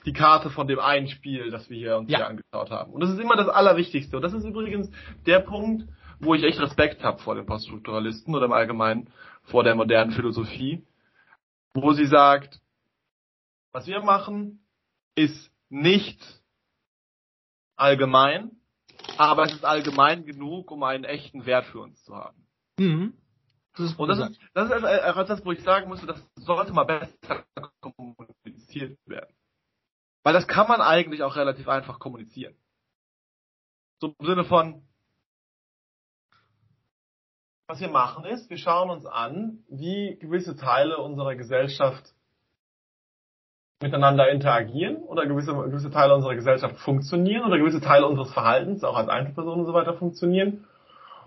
die Karte von dem einen Spiel, das wir hier uns ja. hier angeschaut haben. Und das ist immer das Allerwichtigste. Und das ist übrigens der Punkt, wo ich echt Respekt habe vor den Poststrukturalisten oder im Allgemeinen vor der modernen Philosophie, wo sie sagt, was wir machen, ist nicht allgemein, aber es ist allgemein genug, um einen echten Wert für uns zu haben. Mhm. Das und das ist, das ist etwas, das, wo ich sagen musste, das sollte mal besser kommuniziert werden. Weil das kann man eigentlich auch relativ einfach kommunizieren. So im Sinne von, was wir machen ist, wir schauen uns an, wie gewisse Teile unserer Gesellschaft miteinander interagieren oder gewisse, gewisse Teile unserer Gesellschaft funktionieren oder gewisse Teile unseres Verhaltens, auch als Einzelpersonen und so weiter funktionieren.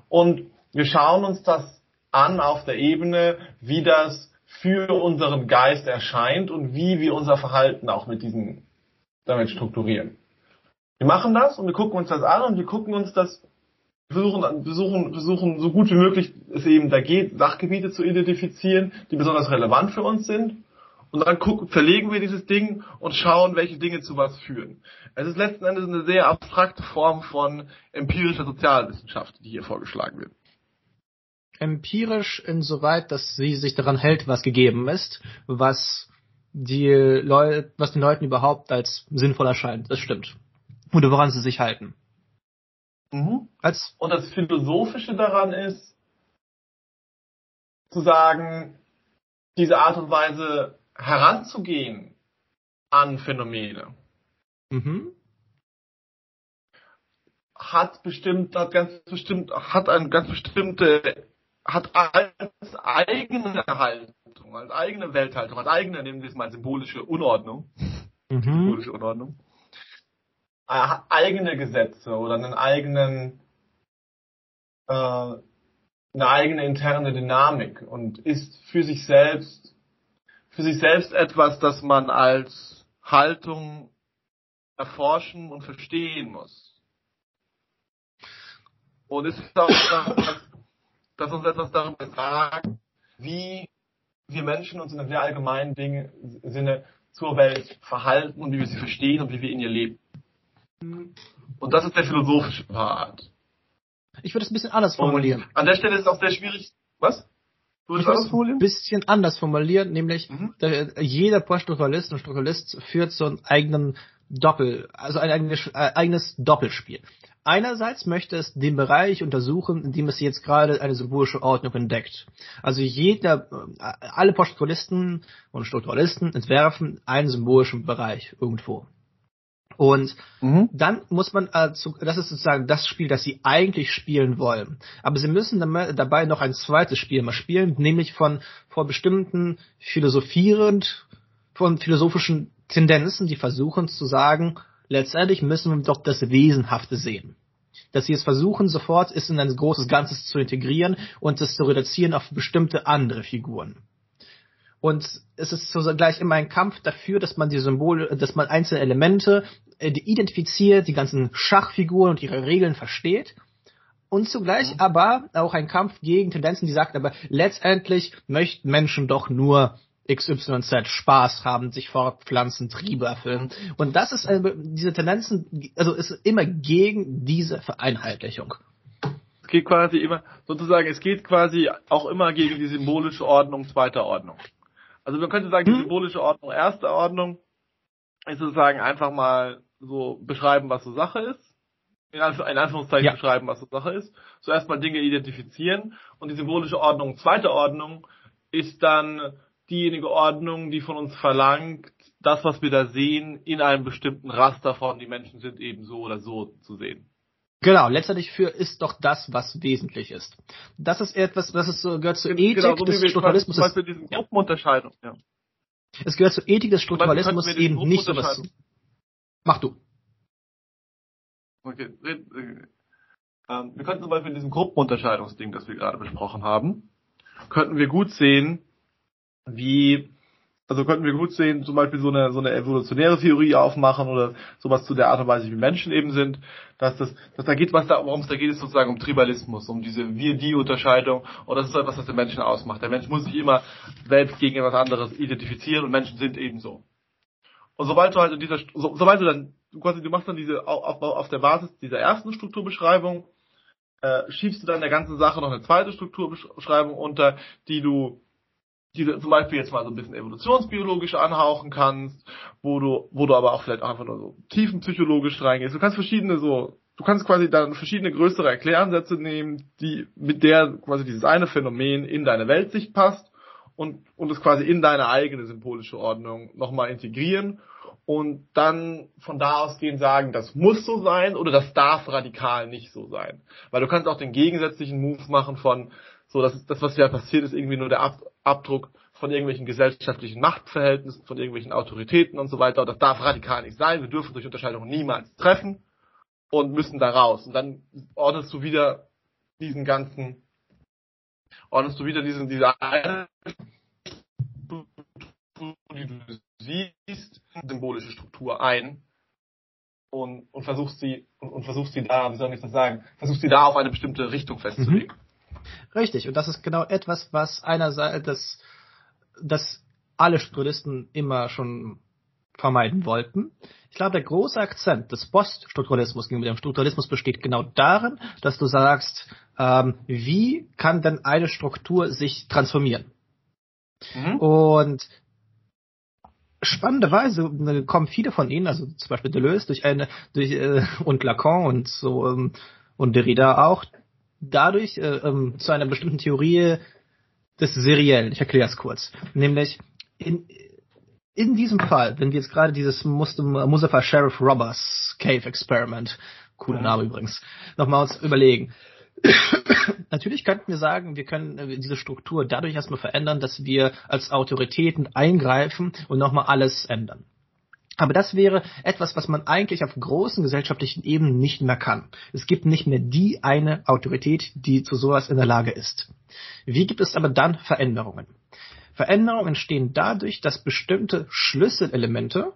Und wir schauen uns das an auf der Ebene, wie das für unseren Geist erscheint und wie wir unser Verhalten auch mit diesen, damit strukturieren. Wir machen das und wir gucken uns das an und wir gucken uns das, versuchen, versuchen, versuchen so gut wie möglich es eben da geht, Sachgebiete zu identifizieren, die besonders relevant für uns sind und dann gucken, verlegen wir dieses Ding und schauen, welche Dinge zu was führen. Es ist letzten Endes eine sehr abstrakte Form von empirischer Sozialwissenschaft, die hier vorgeschlagen wird. Empirisch insoweit, dass sie sich daran hält, was gegeben ist, was die Leute, was den Leuten überhaupt als sinnvoll erscheint. Das stimmt. Oder woran sie sich halten. Mhm. Als und das Philosophische daran ist, zu sagen, diese Art und Weise heranzugehen an Phänomene, mhm. hat bestimmt, hat ganz bestimmt, hat eine ganz bestimmte, hat als eigene Haltung, als eigene Welthaltung, als eigene, nehmen wir es mal symbolische Unordnung, mhm. symbolische Unordnung, äh, eigene Gesetze oder einen eigenen, äh, eine eigene interne Dynamik und ist für sich selbst für sich selbst etwas, das man als Haltung erforschen und verstehen muss. Und es ist auch, dass, dass uns etwas darüber sagt, wie wir Menschen uns in einem sehr allgemeinen Ding, Sinne zur Welt verhalten und wie wir sie verstehen und wie wir in ihr leben. Und das ist der philosophische Part. Ich würde es ein bisschen anders formulieren. Und an der Stelle ist es auch sehr schwierig. Was? Du ich würde ein bisschen anders formulieren, nämlich mhm. der, jeder Poststrukturalist und Strukturalist führt so einen eigenen Doppel, also ein eigenes, äh, eigenes Doppelspiel. Einerseits möchte es den Bereich untersuchen, in dem es jetzt gerade eine symbolische Ordnung entdeckt. Also jeder, äh, alle Poststrukturalisten und Strukturalisten entwerfen einen symbolischen Bereich irgendwo. Und mhm. dann muss man, zu, das ist sozusagen das Spiel, das sie eigentlich spielen wollen. Aber sie müssen dabei noch ein zweites Spiel mal spielen, nämlich von vor bestimmten philosophierend, von philosophischen Tendenzen, die versuchen zu sagen, letztendlich müssen wir doch das Wesenhafte sehen. Dass sie es versuchen, sofort ist in ein großes Ganzes zu integrieren und es zu reduzieren auf bestimmte andere Figuren. Und es ist zugleich immer ein Kampf dafür, dass man die Symbole, dass man einzelne Elemente äh, identifiziert, die ganzen Schachfiguren und ihre Regeln versteht. Und zugleich mhm. aber auch ein Kampf gegen Tendenzen, die sagt, aber letztendlich möchten Menschen doch nur XYZ Spaß haben, sich fortpflanzen, Triebe erfüllen. Und das ist eine, diese Tendenzen, also ist immer gegen diese Vereinheitlichung. Es geht quasi immer, sozusagen, es geht quasi auch immer gegen die symbolische Ordnung zweiter Ordnung. Also man könnte sagen, die hm? symbolische Ordnung erster Ordnung ist sozusagen einfach mal so beschreiben, was so Sache ist in, Anführungszeichen ja. beschreiben, was so Sache ist. Zuerst mal Dinge identifizieren und die symbolische Ordnung, zweite Ordnung, ist dann diejenige Ordnung, die von uns verlangt, das, was wir da sehen, in einem bestimmten Raster von, die Menschen sind eben so oder so zu sehen. Genau, letztendlich für ist doch das, was wesentlich ist. Das ist etwas, das ist gehört zur genau, Ethik so des Strukturalismus. Zum Beispiel diese Gruppenunterscheidung, ja. Es gehört zur Ethik des Strukturalismus eben nicht so was. Mach du. Okay. Ähm, wir könnten zum Beispiel in diesem Gruppenunterscheidungsding, das wir gerade besprochen haben, könnten wir gut sehen, wie, also könnten wir gut sehen, zum Beispiel so eine, so eine evolutionäre Theorie aufmachen oder sowas zu der Art und Weise, wie Menschen eben sind, dass das, dass da geht, was da, worum es da geht, ist sozusagen um Tribalismus, um diese Wir-Die-Unterscheidung und das ist etwas, was den Menschen ausmacht. Der Mensch muss sich immer selbst gegen etwas anderes identifizieren und Menschen sind ebenso. Und sobald du halt in dieser, so, sobald du dann, du quasi, du machst dann diese, auf, auf der Basis dieser ersten Strukturbeschreibung, äh, schiebst du dann der ganzen Sache noch eine zweite Strukturbeschreibung unter, die du, die du zum Beispiel jetzt mal so ein bisschen evolutionsbiologisch anhauchen kannst, wo du, wo du aber auch vielleicht einfach nur so tiefenpsychologisch reingehst. Du kannst verschiedene so, du kannst quasi dann verschiedene größere Erkläransätze nehmen, die, mit der quasi dieses eine Phänomen in deine Weltsicht passt und, und es quasi in deine eigene symbolische Ordnung nochmal integrieren und dann von da ausgehen sagen, das muss so sein oder das darf radikal nicht so sein. Weil du kannst auch den gegensätzlichen Move machen von, so, dass das, was ja passiert, ist irgendwie nur der Ab Abdruck von irgendwelchen gesellschaftlichen Machtverhältnissen, von irgendwelchen Autoritäten und so weiter. Und das darf radikal nicht sein. Wir dürfen durch Unterscheidungen niemals treffen und müssen da raus. Und dann ordnest du wieder diesen ganzen ordnest du wieder diesen, diese die du siehst, symbolische Struktur ein und, und versuchst sie und, und versuchst sie da, wie soll ich das sagen, versuchst sie da auf eine bestimmte Richtung festzulegen. Mhm. Richtig, und das ist genau etwas, was einerseits das, das alle Strukturisten immer schon vermeiden wollten. Ich glaube, der große Akzent des Poststrukturalismus gegenüber dem Strukturalismus besteht genau darin, dass du sagst, ähm, wie kann denn eine Struktur sich transformieren? Mhm. Und spannenderweise äh, kommen viele von ihnen, also zum Beispiel Deleuze durch eine, durch äh, und Lacan und so ähm, und Derrida auch, dadurch äh, ähm, zu einer bestimmten Theorie des Seriellen. Ich erkläre es kurz. Nämlich in, in diesem Fall, wenn wir jetzt gerade dieses Mustafa Sheriff Robbers Cave Experiment, cooler. Name übrigens, nochmal uns überlegen. *coughs* Natürlich könnten wir sagen, wir können äh, diese Struktur dadurch erstmal verändern, dass wir als Autoritäten eingreifen und nochmal alles ändern. Aber das wäre etwas, was man eigentlich auf großen gesellschaftlichen Ebenen nicht mehr kann. Es gibt nicht mehr die eine Autorität, die zu sowas in der Lage ist. Wie gibt es aber dann Veränderungen? Veränderungen entstehen dadurch, dass bestimmte Schlüsselelemente,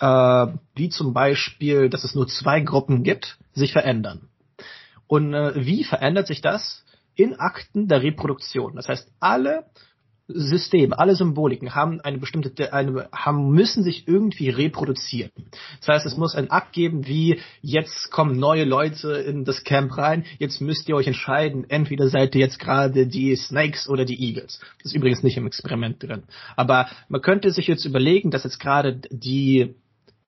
äh, wie zum Beispiel, dass es nur zwei Gruppen gibt, sich verändern. Und äh, wie verändert sich das? In Akten der Reproduktion. Das heißt, alle Systeme, alle Symboliken haben eine bestimmte, eine, haben, müssen sich irgendwie reproduzieren. Das heißt, es muss ein Akt geben, wie jetzt kommen neue Leute in das Camp rein, jetzt müsst ihr euch entscheiden, entweder seid ihr jetzt gerade die Snakes oder die Eagles. Das ist übrigens nicht im Experiment drin. Aber man könnte sich jetzt überlegen, dass jetzt gerade die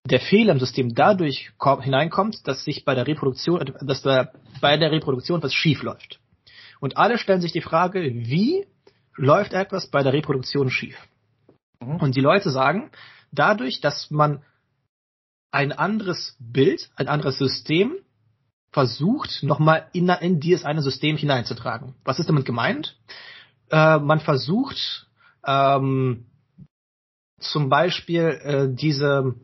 der Fehler im System dadurch hineinkommt, dass sich bei der Reproduktion, dass da bei der Reproduktion was schief läuft. Und alle stellen sich die Frage, wie läuft etwas bei der Reproduktion schief. Mhm. Und die Leute sagen, dadurch, dass man ein anderes Bild, ein anderes System versucht, nochmal in, in dieses eine System hineinzutragen. Was ist damit gemeint? Äh, man versucht ähm, zum Beispiel äh, diese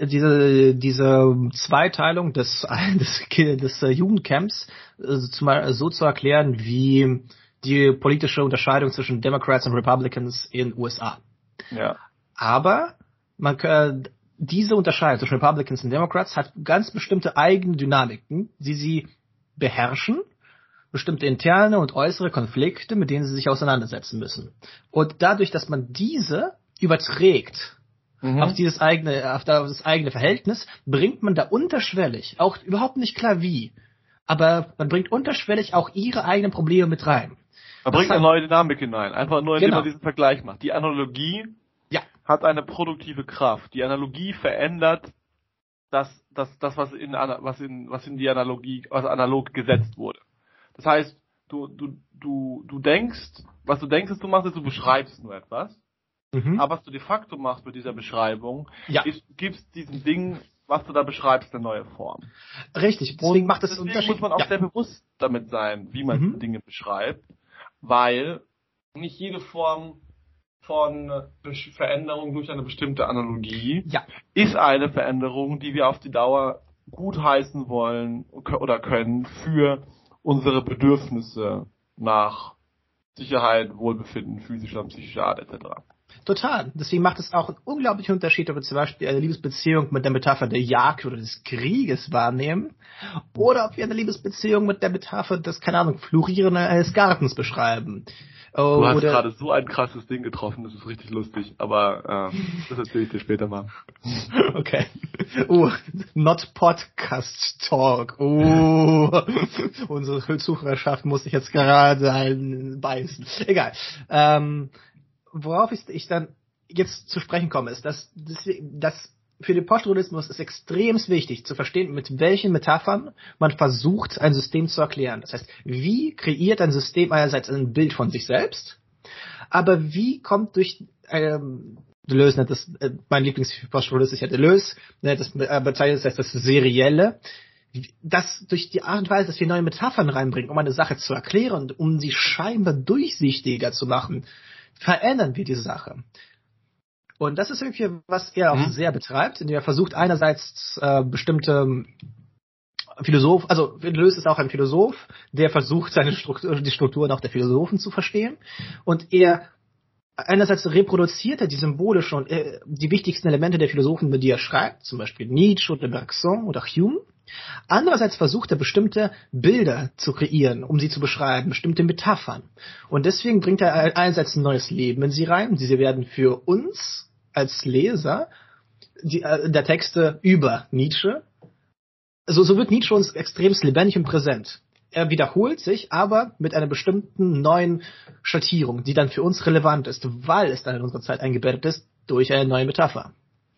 diese, diese Zweiteilung des, *laughs* des, des Jugendcamps äh, so zu erklären, wie die politische Unterscheidung zwischen Democrats und Republicans in USA. Ja. Aber man kann, diese Unterscheidung zwischen Republicans und Democrats hat ganz bestimmte eigene Dynamiken, die sie beherrschen bestimmte interne und äußere Konflikte, mit denen sie sich auseinandersetzen müssen. Und dadurch, dass man diese überträgt mhm. auf dieses eigene, auf das eigene Verhältnis, bringt man da unterschwellig, auch überhaupt nicht klar wie, aber man bringt unterschwellig auch ihre eigenen Probleme mit rein. Man bringt eine neue Dynamik hinein, einfach nur indem genau. man diesen Vergleich macht. Die Analogie ja. hat eine produktive Kraft. Die Analogie verändert das, das, das was in, was in, was in die Analogie, was analog gesetzt wurde. Das heißt, du, du, du, du denkst, was du denkst, dass du machst, ist, du beschreibst nur etwas. Mhm. Aber was du de facto machst mit dieser Beschreibung, ja. ist, gibst diesem Ding, was du da beschreibst, eine neue Form. Richtig, deswegen Und macht deswegen Unterschied. muss man auch ja. sehr bewusst damit sein, wie man mhm. Dinge beschreibt, weil nicht jede Form von Veränderung durch eine bestimmte Analogie ja. ist eine Veränderung, die wir auf die Dauer gutheißen wollen oder können für unsere Bedürfnisse nach Sicherheit, Wohlbefinden, physischer psychischer Art etc. Total. Deswegen macht es auch einen unglaublichen Unterschied, ob wir zum Beispiel eine Liebesbeziehung mit der Metapher der Jagd oder des Krieges wahrnehmen oder ob wir eine Liebesbeziehung mit der Metapher des, keine Ahnung, Florieren eines Gartens beschreiben. Oh, du hast gerade so ein krasses Ding getroffen, das ist richtig lustig, aber äh, das erzähle ich dir später mal. *laughs* Okay. Uh, not Podcast Talk. Uh, *laughs* unsere Zuhörerschaft muss sich jetzt gerade beißen. Egal. Ähm, worauf ich dann jetzt zu sprechen komme, ist, dass, dass, dass für den Postmodernismus ist extrem wichtig zu verstehen, mit welchen Metaphern man versucht, ein System zu erklären. Das heißt, wie kreiert ein System einerseits ein Bild von sich selbst, aber wie kommt durch ähm, Deleuze nennt das, äh, mein Lieblingspostmodernist ist ja Deleuze, nennt das, äh, bezeichnet das das Serielle, das durch die Art und Weise, dass wir neue Metaphern reinbringen, um eine Sache zu erklären um sie scheinbar durchsichtiger zu machen, verändern wir die Sache. Und das ist irgendwie, was er auch mhm. sehr betreibt, indem er versucht einerseits äh, bestimmte Philosoph, also Deleuze ist auch ein Philosoph, der versucht, seine Struktur, die Strukturen auch der Philosophen zu verstehen. Und er einerseits reproduziert er die Symbole schon, äh, die wichtigsten Elemente der Philosophen, über die er schreibt, zum Beispiel Nietzsche oder Bergson oder Hume. Andererseits versucht er bestimmte Bilder zu kreieren, um sie zu beschreiben, bestimmte Metaphern. Und deswegen bringt er einerseits ein neues Leben in sie rein. Diese werden für uns als Leser die, äh, der Texte über Nietzsche. Also so wird Nietzsche uns extrem lebendig und präsent. Er wiederholt sich, aber mit einer bestimmten neuen Schattierung, die dann für uns relevant ist, weil es dann in unserer Zeit eingebettet ist durch eine neue Metapher.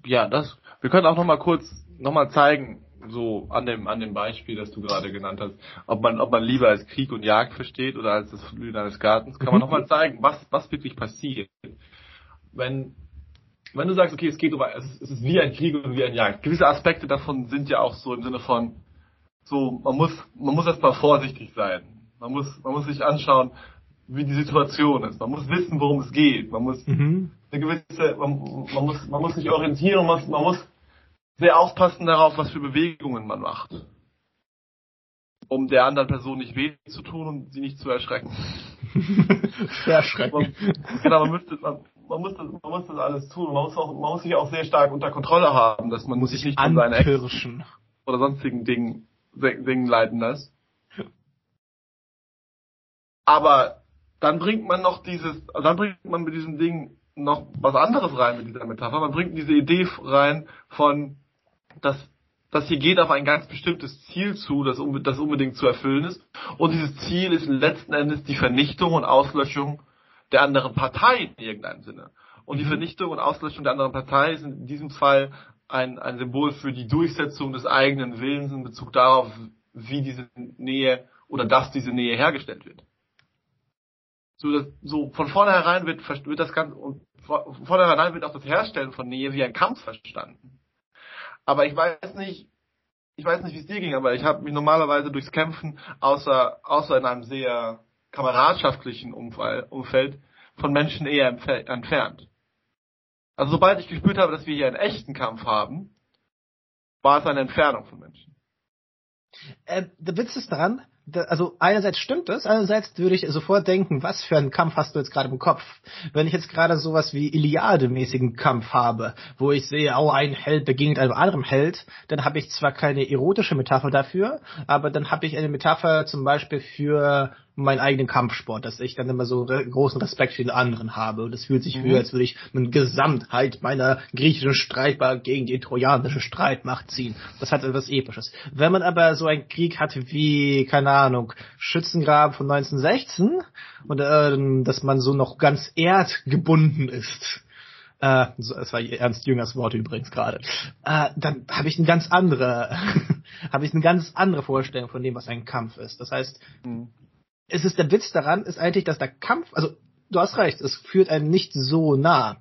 Ja, das. Wir können auch noch mal kurz noch mal zeigen, so an dem an dem Beispiel, das du gerade genannt hast, ob man ob man lieber als Krieg und Jagd versteht oder als das Blühen eines Gartens, kann man mhm. nochmal zeigen, was was wirklich passiert. Wenn wenn du sagst, okay, es geht um es ist, es ist wie ein Krieg und wie ein Jagd. Gewisse Aspekte davon sind ja auch so im Sinne von so man muss man muss erstmal vorsichtig sein. Man muss man muss sich anschauen, wie die Situation ist. Man muss wissen, worum es geht. Man muss mhm. eine gewisse man, man muss man muss sich orientieren, man muss, man muss sehr aufpassen darauf, was für Bewegungen man macht. Um der anderen Person nicht weh zu tun und sie nicht zu erschrecken. *laughs* Erschrecken. genau, man müsste, man, man muss das, man muss das alles tun. Man muss auch, man muss sich auch sehr stark unter Kontrolle haben, dass man muss sich nicht von seinen Ex oder sonstigen Dingen, Dingen leiten lässt. Aber dann bringt man noch dieses, dann bringt man mit diesem Ding noch was anderes rein mit dieser Metapher. Man bringt diese Idee rein von dass das hier geht auf ein ganz bestimmtes Ziel zu, das, das unbedingt zu erfüllen ist. Und dieses Ziel ist letzten Endes die Vernichtung und Auslöschung der anderen Partei in irgendeinem Sinne. Und die mhm. Vernichtung und Auslöschung der anderen Partei ist in diesem Fall ein, ein Symbol für die Durchsetzung des eigenen Willens in Bezug darauf, wie diese Nähe oder dass diese Nähe hergestellt wird. So, dass, so von vornherein wird, wird das Ganze, und von vornherein wird auch das Herstellen von Nähe wie ein Kampf verstanden. Aber ich weiß nicht, ich weiß nicht, wie es dir ging, aber ich habe mich normalerweise durchs Kämpfen, außer, außer in einem sehr kameradschaftlichen Umfeld, von Menschen eher entfernt. Also sobald ich gespürt habe, dass wir hier einen echten Kampf haben, war es eine Entfernung von Menschen. Äh, der Witz ist daran, also einerseits stimmt es, andererseits würde ich sofort denken, was für einen Kampf hast du jetzt gerade im Kopf? Wenn ich jetzt gerade sowas wie Iliade-mäßigen Kampf habe, wo ich sehe, oh, ein Held begegnet einem anderen Held, dann habe ich zwar keine erotische Metapher dafür, aber dann habe ich eine Metapher zum Beispiel für meinen eigenen Kampfsport, dass ich dann immer so großen Respekt für den anderen habe. Und es fühlt sich mhm. für, als würde ich eine Gesamtheit meiner griechischen Streitbar gegen die trojanische Streitmacht ziehen. Das hat etwas Episches. Wenn man aber so einen Krieg hat wie, keine Ahnung, Schützengraben von 1916 und äh, dass man so noch ganz erdgebunden ist, äh, das war Ernst Jüngers Worte übrigens gerade, äh, dann habe ich eine ganz andere, *laughs* habe ich eine ganz andere Vorstellung von dem, was ein Kampf ist. Das heißt, mhm es ist der Witz daran, ist eigentlich, dass der Kampf, also du hast recht, es führt einen nicht so nah.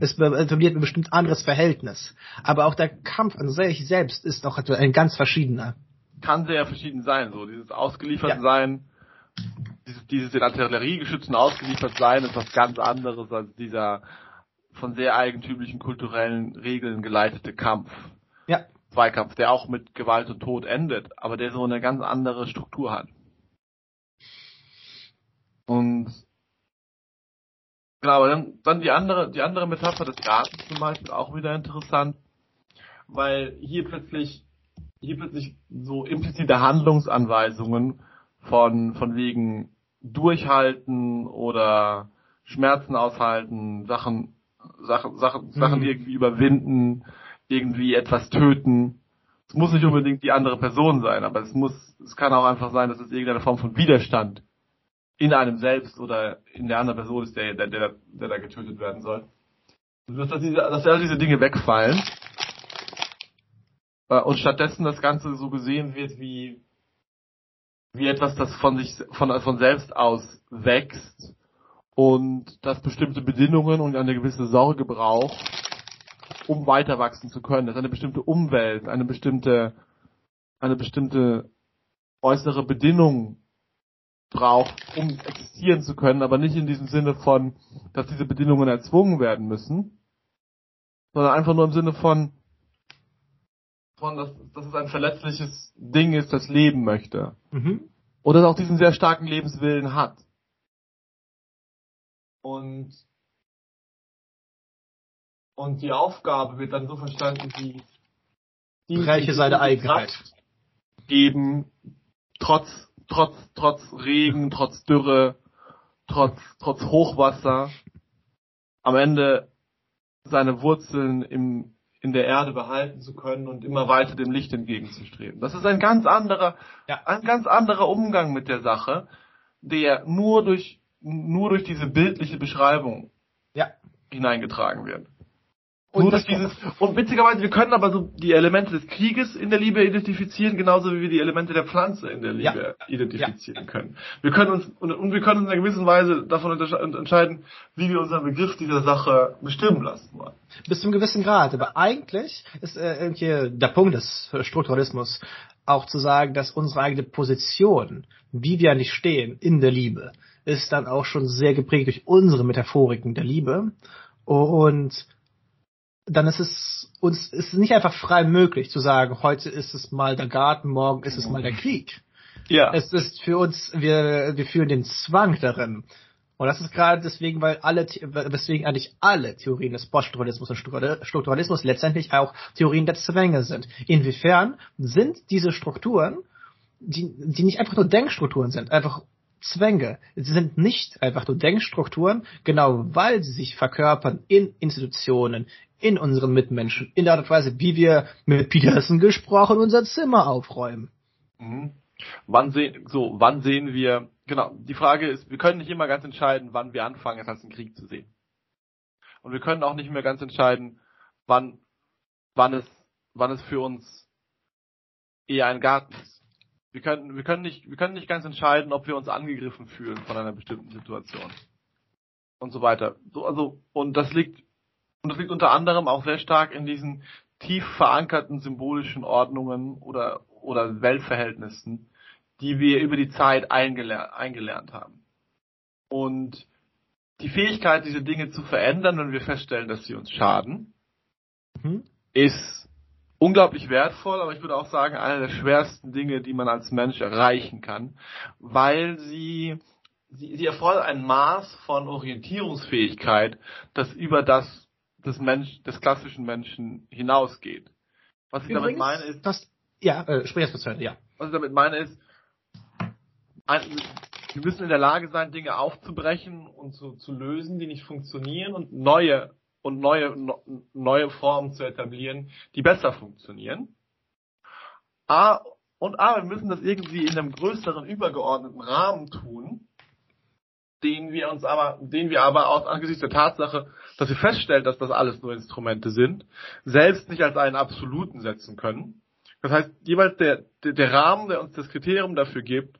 Es etabliert ein bestimmt anderes Verhältnis. Aber auch der Kampf an sich selbst ist auch ein ganz verschiedener. Kann sehr verschieden sein, so dieses ausgeliefert ja. sein, dieses, dieses in Artilleriegeschützen ausgeliefert sein, ist was ganz anderes als dieser von sehr eigentümlichen kulturellen Regeln geleitete Kampf. Ja. Zweikampf, der auch mit Gewalt und Tod endet, aber der so eine ganz andere Struktur hat. Und genau, aber dann, dann die andere, die andere Metapher des Gartens zum Beispiel auch wieder interessant, weil hier plötzlich, hier plötzlich so implizite Handlungsanweisungen von, von wegen durchhalten oder Schmerzen aushalten, Sachen, Sachen, Sachen, mhm. Sachen irgendwie überwinden, irgendwie etwas töten. Es muss nicht unbedingt die andere Person sein, aber es muss, es kann auch einfach sein, dass es irgendeine Form von Widerstand in einem selbst oder in der anderen Person ist, der, der, der, der da getötet werden soll. Dass, dass, diese, dass all diese Dinge wegfallen äh, und stattdessen das Ganze so gesehen wird wie, wie etwas, das von sich, von, von selbst aus wächst und das bestimmte Bedingungen und eine gewisse Sorge braucht, um weiter wachsen zu können. Das eine bestimmte Umwelt, eine bestimmte, eine bestimmte äußere Bedingung braucht, um existieren zu können, aber nicht in diesem Sinne von, dass diese Bedingungen erzwungen werden müssen, sondern einfach nur im Sinne von, von dass, dass es ein verletzliches Ding ist, das leben möchte. Mhm. Oder das auch diesen sehr starken Lebenswillen hat. Und, und die Aufgabe wird dann so verstanden wie, die Reiche seine Eigenheit geben, trotz trotz, trotz Regen, trotz Dürre, trotz, trotz Hochwasser am Ende seine Wurzeln im, in der Erde behalten zu können und immer weiter dem Licht entgegenzustreben. Das ist ein ganz anderer, ja. ein ganz anderer Umgang mit der Sache, der nur durch, nur durch diese bildliche Beschreibung ja. hineingetragen wird. Und durch dieses, und witzigerweise, wir können aber so die Elemente des Krieges in der Liebe identifizieren, genauso wie wir die Elemente der Pflanze in der Liebe ja. identifizieren ja. können. Wir können uns, und, und, wir können uns in einer gewissen Weise davon entscheiden, wie wir unseren Begriff dieser Sache bestimmen lassen wollen. Bis zum gewissen Grad. Aber eigentlich ist äh, irgendwie der Punkt des Strukturalismus auch zu sagen, dass unsere eigene Position, wie wir nicht stehen in der Liebe, ist dann auch schon sehr geprägt durch unsere Metaphoriken der Liebe. Und dann ist es uns ist nicht einfach frei möglich zu sagen, heute ist es mal der Garten, morgen ist es mal der Krieg. Ja. Es ist für uns, wir, wir fühlen den Zwang darin. Und das ist gerade deswegen, weil alle, weswegen eigentlich alle Theorien des Poststrukturalismus und Strukturalismus letztendlich auch Theorien der Zwänge sind. Inwiefern sind diese Strukturen, die, die nicht einfach nur Denkstrukturen sind, einfach Zwänge. Sie sind nicht einfach nur Denkstrukturen, genau weil sie sich verkörpern in Institutionen, in unseren Mitmenschen, in der Art und Weise, wie wir mit Peterson gesprochen unser Zimmer aufräumen. Mhm. Wann sehen, so, wann sehen wir, genau, die Frage ist, wir können nicht immer ganz entscheiden, wann wir anfangen, es als einen Krieg zu sehen. Und wir können auch nicht mehr ganz entscheiden, wann, wann es, wann es für uns eher ein Garten ist. Wir können, wir können nicht, wir können nicht ganz entscheiden, ob wir uns angegriffen fühlen von einer bestimmten Situation. Und so weiter. So, also, und das liegt und das liegt unter anderem auch sehr stark in diesen tief verankerten symbolischen Ordnungen oder, oder Weltverhältnissen, die wir über die Zeit eingelernt, eingelernt haben. Und die Fähigkeit, diese Dinge zu verändern, wenn wir feststellen, dass sie uns schaden, mhm. ist unglaublich wertvoll, aber ich würde auch sagen, eine der schwersten Dinge, die man als Mensch erreichen kann, weil sie, sie, sie erfordert ein Maß von Orientierungsfähigkeit, das über das des Mensch, des klassischen Menschen hinausgeht. Was ich Übrigens, damit meine ist, das, ja, äh, sprich erst ja. Was ich damit meine ist, ein, wir müssen in der Lage sein, Dinge aufzubrechen und zu, zu lösen, die nicht funktionieren und neue und neue, neue Formen zu etablieren, die besser funktionieren. A, und A, wir müssen das irgendwie in einem größeren, übergeordneten Rahmen tun, den wir uns aber, den wir aber auch angesichts der Tatsache, dass wir feststellen, dass das alles nur Instrumente sind, selbst nicht als einen absoluten setzen können. Das heißt, jeweils der, der, der Rahmen, der uns das Kriterium dafür gibt,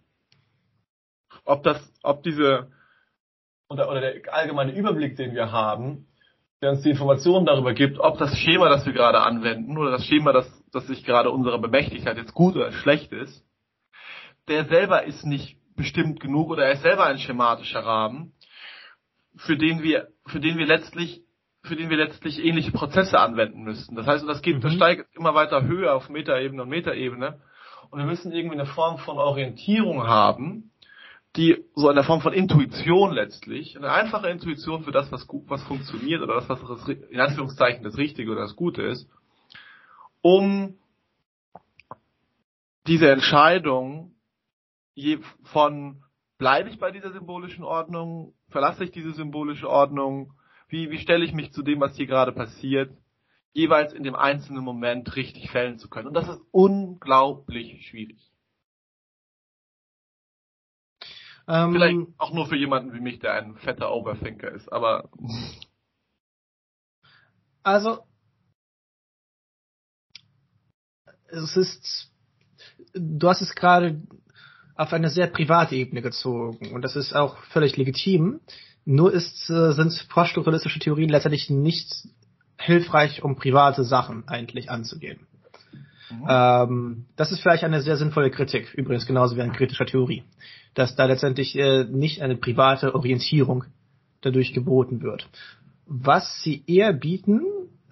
ob das, ob diese, oder, oder der allgemeine Überblick, den wir haben, der uns die Informationen darüber gibt, ob das Schema, das wir gerade anwenden, oder das Schema, das, das sich gerade unserer bemächtigt hat, jetzt gut oder schlecht ist, der selber ist nicht bestimmt genug oder er ist selber ein schematischer Rahmen, für den wir, für den wir letztlich, für den wir letztlich ähnliche Prozesse anwenden müssten. Das heißt, das geht, mhm. das steigt immer weiter höher auf Metaebene und Metaebene. Und wir müssen irgendwie eine Form von Orientierung haben, die so in der Form von Intuition letztlich, eine einfache Intuition für das, was gut, was funktioniert oder das, was das, in Anführungszeichen das Richtige oder das Gute ist, um diese Entscheidung je von bleibe ich bei dieser symbolischen Ordnung, verlasse ich diese symbolische Ordnung, wie, wie stelle ich mich zu dem, was hier gerade passiert, jeweils in dem einzelnen Moment richtig fällen zu können. Und das ist unglaublich schwierig. Ähm, Vielleicht auch nur für jemanden wie mich, der ein fetter Overthinker ist, aber. Also, es ist, du hast es gerade auf eine sehr private Ebene gezogen und das ist auch völlig legitim. Nur ist, äh, sind poststrukturalistische Theorien letztendlich nicht hilfreich, um private Sachen eigentlich anzugehen. Mhm. Ähm, das ist vielleicht eine sehr sinnvolle Kritik, übrigens genauso wie eine kritischer Theorie, dass da letztendlich äh, nicht eine private Orientierung dadurch geboten wird. Was sie eher bieten,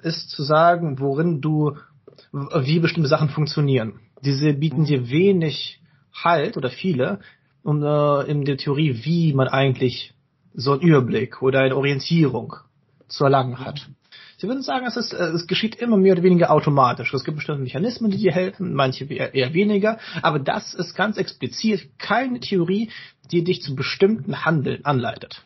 ist zu sagen, worin du, wie bestimmte Sachen funktionieren. Diese bieten mhm. dir wenig Halt oder viele um, äh, in der Theorie, wie man eigentlich so einen Überblick oder eine Orientierung zu erlangen hat. Sie würden sagen, es, ist, äh, es geschieht immer mehr oder weniger automatisch. Es gibt bestimmte Mechanismen, die dir helfen, manche eher weniger, aber das ist ganz explizit keine Theorie, die dich zu bestimmten Handeln anleitet.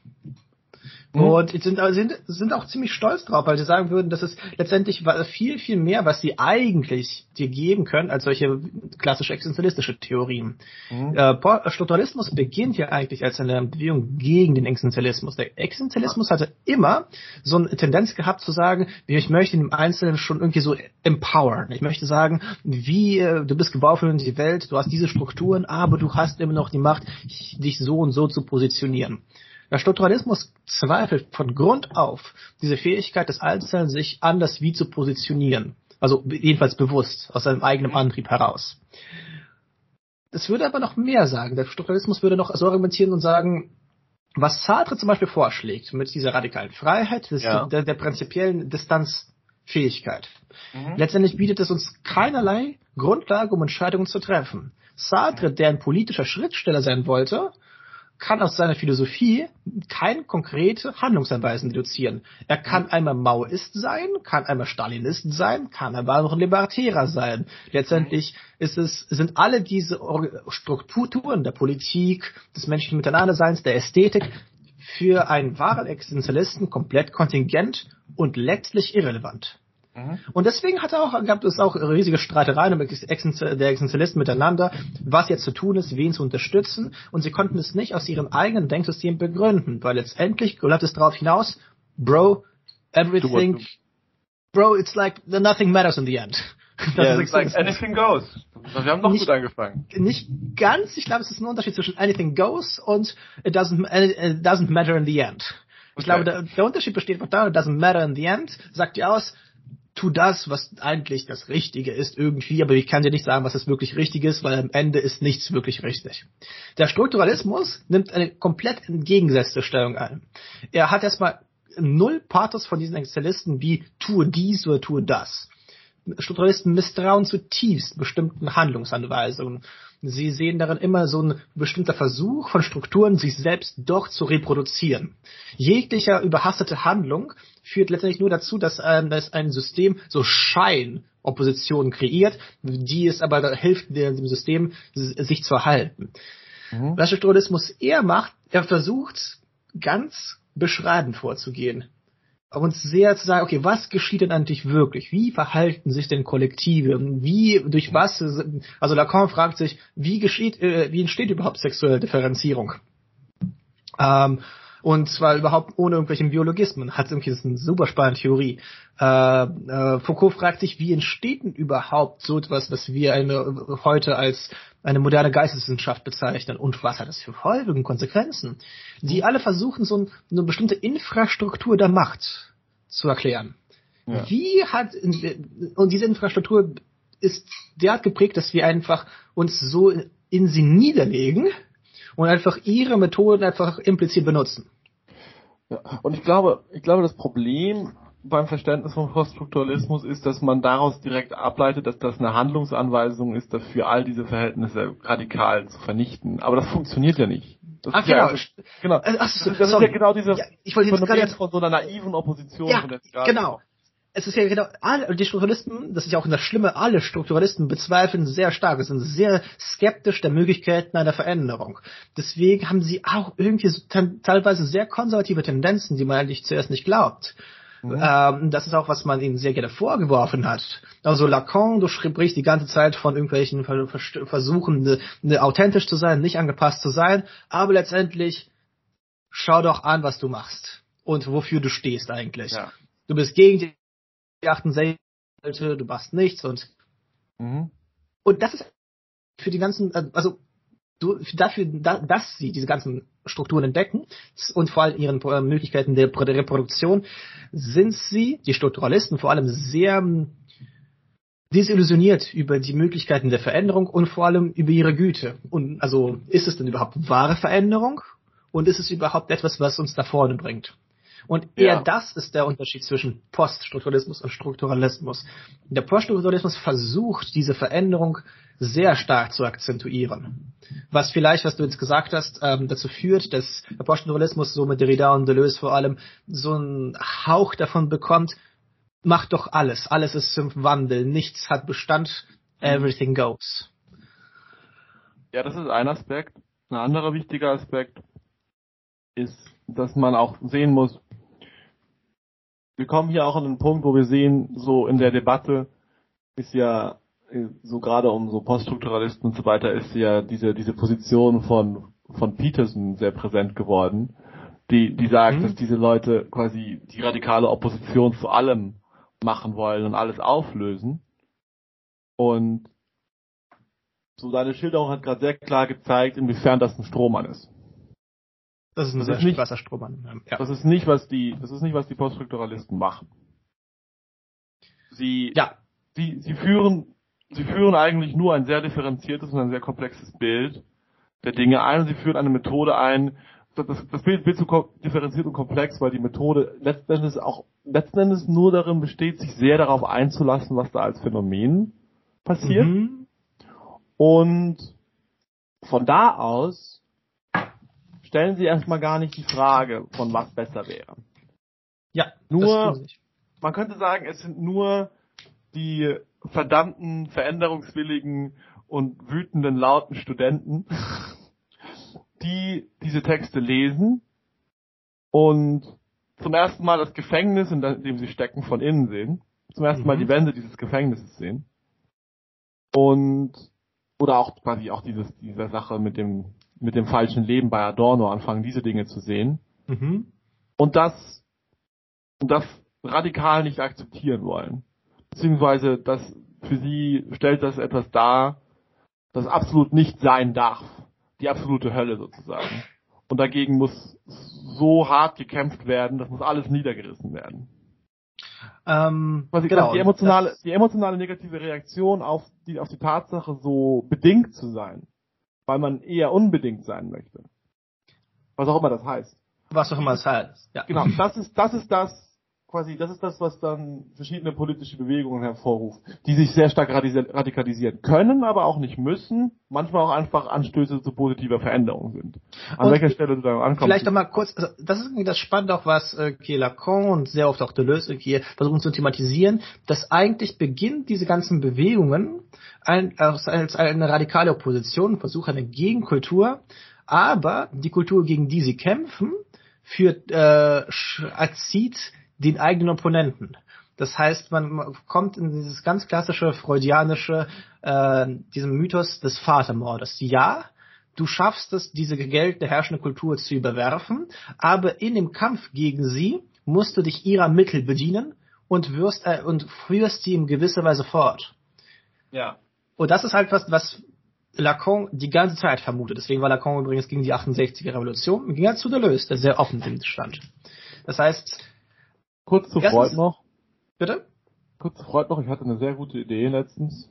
Mhm. Und sind, sind, sind auch ziemlich stolz drauf, weil sie sagen würden, das ist letztendlich viel, viel mehr, was sie eigentlich dir geben können, als solche klassische existenzialistische Theorien. Mhm. Äh, Strukturalismus beginnt ja eigentlich als eine Bewegung gegen den Existenzialismus. Der Existenzialismus hatte immer so eine Tendenz gehabt zu sagen, ich möchte den Einzelnen schon irgendwie so empowern. Ich möchte sagen, wie äh, du bist gebaut für die Welt, du hast diese Strukturen, aber du hast immer noch die Macht, dich so und so zu positionieren. Der Strukturalismus zweifelt von Grund auf diese Fähigkeit des Einzelnen, sich anders wie zu positionieren. Also jedenfalls bewusst, aus seinem eigenen Antrieb heraus. Es würde aber noch mehr sagen. Der Strukturalismus würde noch so argumentieren und sagen, was Sartre zum Beispiel vorschlägt, mit dieser radikalen Freiheit, ja. der, der, prinzipiellen Distanzfähigkeit. Mhm. Letztendlich bietet es uns keinerlei Grundlage, um Entscheidungen zu treffen. Sartre, der ein politischer Schrittsteller sein wollte, kann aus seiner Philosophie kein konkrete Handlungsanweisen deduzieren. Er kann mhm. einmal Maoist sein, kann einmal Stalinist sein, kann einmal noch ein Libertärer sein. Letztendlich mhm. ist es, sind alle diese Strukturen der Politik, des menschlichen Miteinanderseins, der Ästhetik für einen wahren Existenzialisten komplett kontingent und letztlich irrelevant. Mhm. Und deswegen hat er auch, gab es auch riesige Streitereien der Existenzialisten miteinander, was jetzt zu tun ist, wen zu unterstützen. Und sie konnten es nicht aus ihrem eigenen Denksystem begründen, weil letztendlich läuft es darauf hinaus, Bro, everything, Bro, it's like nothing matters in the end. *laughs* Das yeah, ist like anything goes. Wir haben doch nicht, gut angefangen. Nicht ganz. Ich glaube, es ist ein Unterschied zwischen anything goes und it doesn't, it doesn't matter in the end. Ich okay. glaube, der, der, Unterschied besteht darin, it doesn't matter in the end, sagt dir aus, tu das, was eigentlich das Richtige ist irgendwie, aber ich kann dir nicht sagen, was das wirklich richtig ist, weil am Ende ist nichts wirklich richtig. Der Strukturalismus nimmt eine komplett entgegengesetzte Stellung ein. Er hat erstmal null Pathos von diesen Existenzialisten wie tue dies oder tue das. Strukturalisten misstrauen zutiefst bestimmten Handlungsanweisungen. Sie sehen darin immer so ein bestimmter Versuch von Strukturen, sich selbst doch zu reproduzieren. Jeglicher überhastete Handlung führt letztendlich nur dazu, dass, ähm, dass ein System so Scheinoppositionen kreiert, die es aber hilft dem System, sich zu erhalten. Mhm. Was Strukturalismus eher macht, er versucht ganz beschreibend vorzugehen uns sehr zu sagen, okay, was geschieht denn eigentlich wirklich? Wie verhalten sich denn Kollektive? Wie, durch was, also Lacan fragt sich, wie geschieht, äh, wie entsteht überhaupt sexuelle Differenzierung? Ähm, und zwar überhaupt ohne irgendwelchen Biologismen. Hat irgendwie das ist eine super spannende Theorie. Äh, äh, Foucault fragt sich, wie entsteht denn überhaupt so etwas, was wir eine, heute als eine moderne Geisteswissenschaft bezeichnen und was hat das für Folgen, Konsequenzen? Die alle versuchen, so ein, eine bestimmte Infrastruktur der Macht zu erklären. Ja. Wie hat, und diese Infrastruktur ist derart geprägt, dass wir einfach uns so in sie niederlegen, und einfach ihre Methoden einfach implizit benutzen. Ja, und ich glaube, ich glaube, das Problem beim Verständnis von Poststrukturalismus ist, dass man daraus direkt ableitet, dass das eine Handlungsanweisung ist, dafür all diese Verhältnisse radikal zu vernichten. Aber das funktioniert ja nicht. Das Ach, genau. Ja, genau. Ach, das, das ist ja genau dieses ja, ich wollte jetzt Phänomen von so einer naiven Opposition. Ja, genau es ist ja genau, alle, die Strukturalisten, das ist ja auch das Schlimme, alle Strukturalisten bezweifeln sehr stark, sind sehr skeptisch der Möglichkeiten einer Veränderung. Deswegen haben sie auch irgendwie so teilweise sehr konservative Tendenzen, die man eigentlich zuerst nicht glaubt. Mhm. Ähm, das ist auch, was man ihnen sehr gerne vorgeworfen hat. Also Lacan, du sprichst die ganze Zeit von irgendwelchen Versuchen, ne, ne, authentisch zu sein, nicht angepasst zu sein, aber letztendlich schau doch an, was du machst und wofür du stehst eigentlich. Ja. Du bist gegen die 68, du machst nichts und mhm. und das ist für die ganzen, äh, also dafür, dass sie diese ganzen Strukturen entdecken und vor allem ihren äh, Möglichkeiten der Reproduktion, sind sie, die Strukturalisten, vor allem sehr ähm, desillusioniert über die Möglichkeiten der Veränderung und vor allem über ihre Güte. Und also ist es denn überhaupt wahre Veränderung und ist es überhaupt etwas, was uns da vorne bringt? Und eher ja. das ist der Unterschied zwischen Poststrukturalismus und Strukturalismus. Der Poststrukturalismus versucht, diese Veränderung sehr stark zu akzentuieren. Was vielleicht, was du jetzt gesagt hast, ähm, dazu führt, dass der Poststrukturalismus so mit Derrida und Deleuze vor allem so einen Hauch davon bekommt, macht doch alles, alles ist im Wandel, nichts hat Bestand, everything goes. Ja, das ist ein Aspekt. Ein anderer wichtiger Aspekt ist, dass man auch sehen muss, wir kommen hier auch an den Punkt, wo wir sehen, so in der Debatte ist ja so gerade um so Poststrukturalisten und so weiter ist ja diese diese Position von von Peterson sehr präsent geworden, die die sagt, mhm. dass diese Leute quasi die radikale Opposition zu allem machen wollen und alles auflösen. Und so deine Schilderung hat gerade sehr klar gezeigt, inwiefern das ein Strohmann ist. Das ist ein das sehr ist nicht, Wasserstrohmann. Ja. Das ist nicht, was die, das ist nicht, was die Poststrukturalisten machen. Sie, ja. sie, sie führen, sie führen eigentlich nur ein sehr differenziertes und ein sehr komplexes Bild der Dinge ein und sie führen eine Methode ein, das, das Bild wird so differenziert und komplex, weil die Methode letzten Endes auch letzten Endes nur darin besteht, sich sehr darauf einzulassen, was da als Phänomen passiert. Mhm. Und von da aus stellen Sie erstmal gar nicht die Frage, von was besser wäre. Ja, nur, man könnte sagen, es sind nur die verdammten, veränderungswilligen und wütenden, lauten Studenten, *laughs* die diese Texte lesen und zum ersten Mal das Gefängnis, in dem sie stecken, von innen sehen. Zum ersten mhm. Mal die Wände dieses Gefängnisses sehen. Und, oder auch quasi auch dieses, diese Sache mit dem mit dem falschen Leben bei Adorno anfangen, diese Dinge zu sehen. Mhm. Und das, und das radikal nicht akzeptieren wollen. Beziehungsweise das für sie stellt das etwas dar, das absolut nicht sein darf. Die absolute Hölle sozusagen. Und dagegen muss so hart gekämpft werden, das muss alles niedergerissen werden. Ähm, Quasi genau, die emotionale, die emotionale negative Reaktion auf die, auf die Tatsache, so bedingt zu sein, weil man eher unbedingt sein möchte. Was auch immer das heißt. Was auch immer das heißt. Ja. Genau, das ist das ist das quasi, das ist das, was dann verschiedene politische Bewegungen hervorruft, die sich sehr stark radikalisieren können, aber auch nicht müssen, manchmal auch einfach Anstöße zu positiver Veränderung sind. An und welcher Stelle du da ankommst. Vielleicht noch mal kurz, also das ist irgendwie das Spannende auch, was äh, Lacan und sehr oft auch Deleuze hier versuchen zu thematisieren, dass eigentlich beginnt diese ganzen Bewegungen ein, als, als eine radikale Opposition, Versuch einer Gegenkultur, aber die Kultur, gegen die sie kämpfen, führt, äh, erzieht den eigenen Opponenten. Das heißt, man kommt in dieses ganz klassische freudianische, äh, diesem Mythos des Vatermordes. Ja, du schaffst es, diese gegeltete herrschende Kultur zu überwerfen, aber in dem Kampf gegen sie musst du dich ihrer Mittel bedienen und wirst äh, und führst sie in gewisser Weise fort. Ja. Und das ist halt was, was Lacan die ganze Zeit vermutet. Deswegen war Lacan übrigens gegen die 68er Revolution und ging halt zu Deleuze, der sehr offen stand. Das heißt, Kurz zu Freud noch. Bitte? Kurz zu Freud noch, ich hatte eine sehr gute Idee letztens.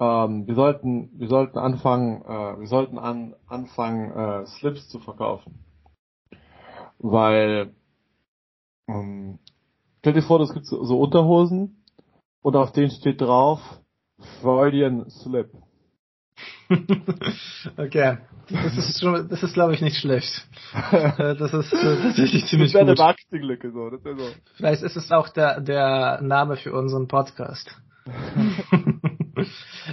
Ähm, wir sollten, wir sollten anfangen, äh, wir sollten an, anfangen, äh, Slips zu verkaufen. Weil, ähm, stell dir vor, es gibt so, so Unterhosen und auf denen steht drauf Freudian Slip. *laughs* okay. Das ist schon, das ist glaube ich nicht schlecht. Äh, das ist äh, tatsächlich ziemlich das gut. Das wäre eine Marketinglücke so, das so. Vielleicht ist es auch der, der Name für unseren Podcast. *laughs*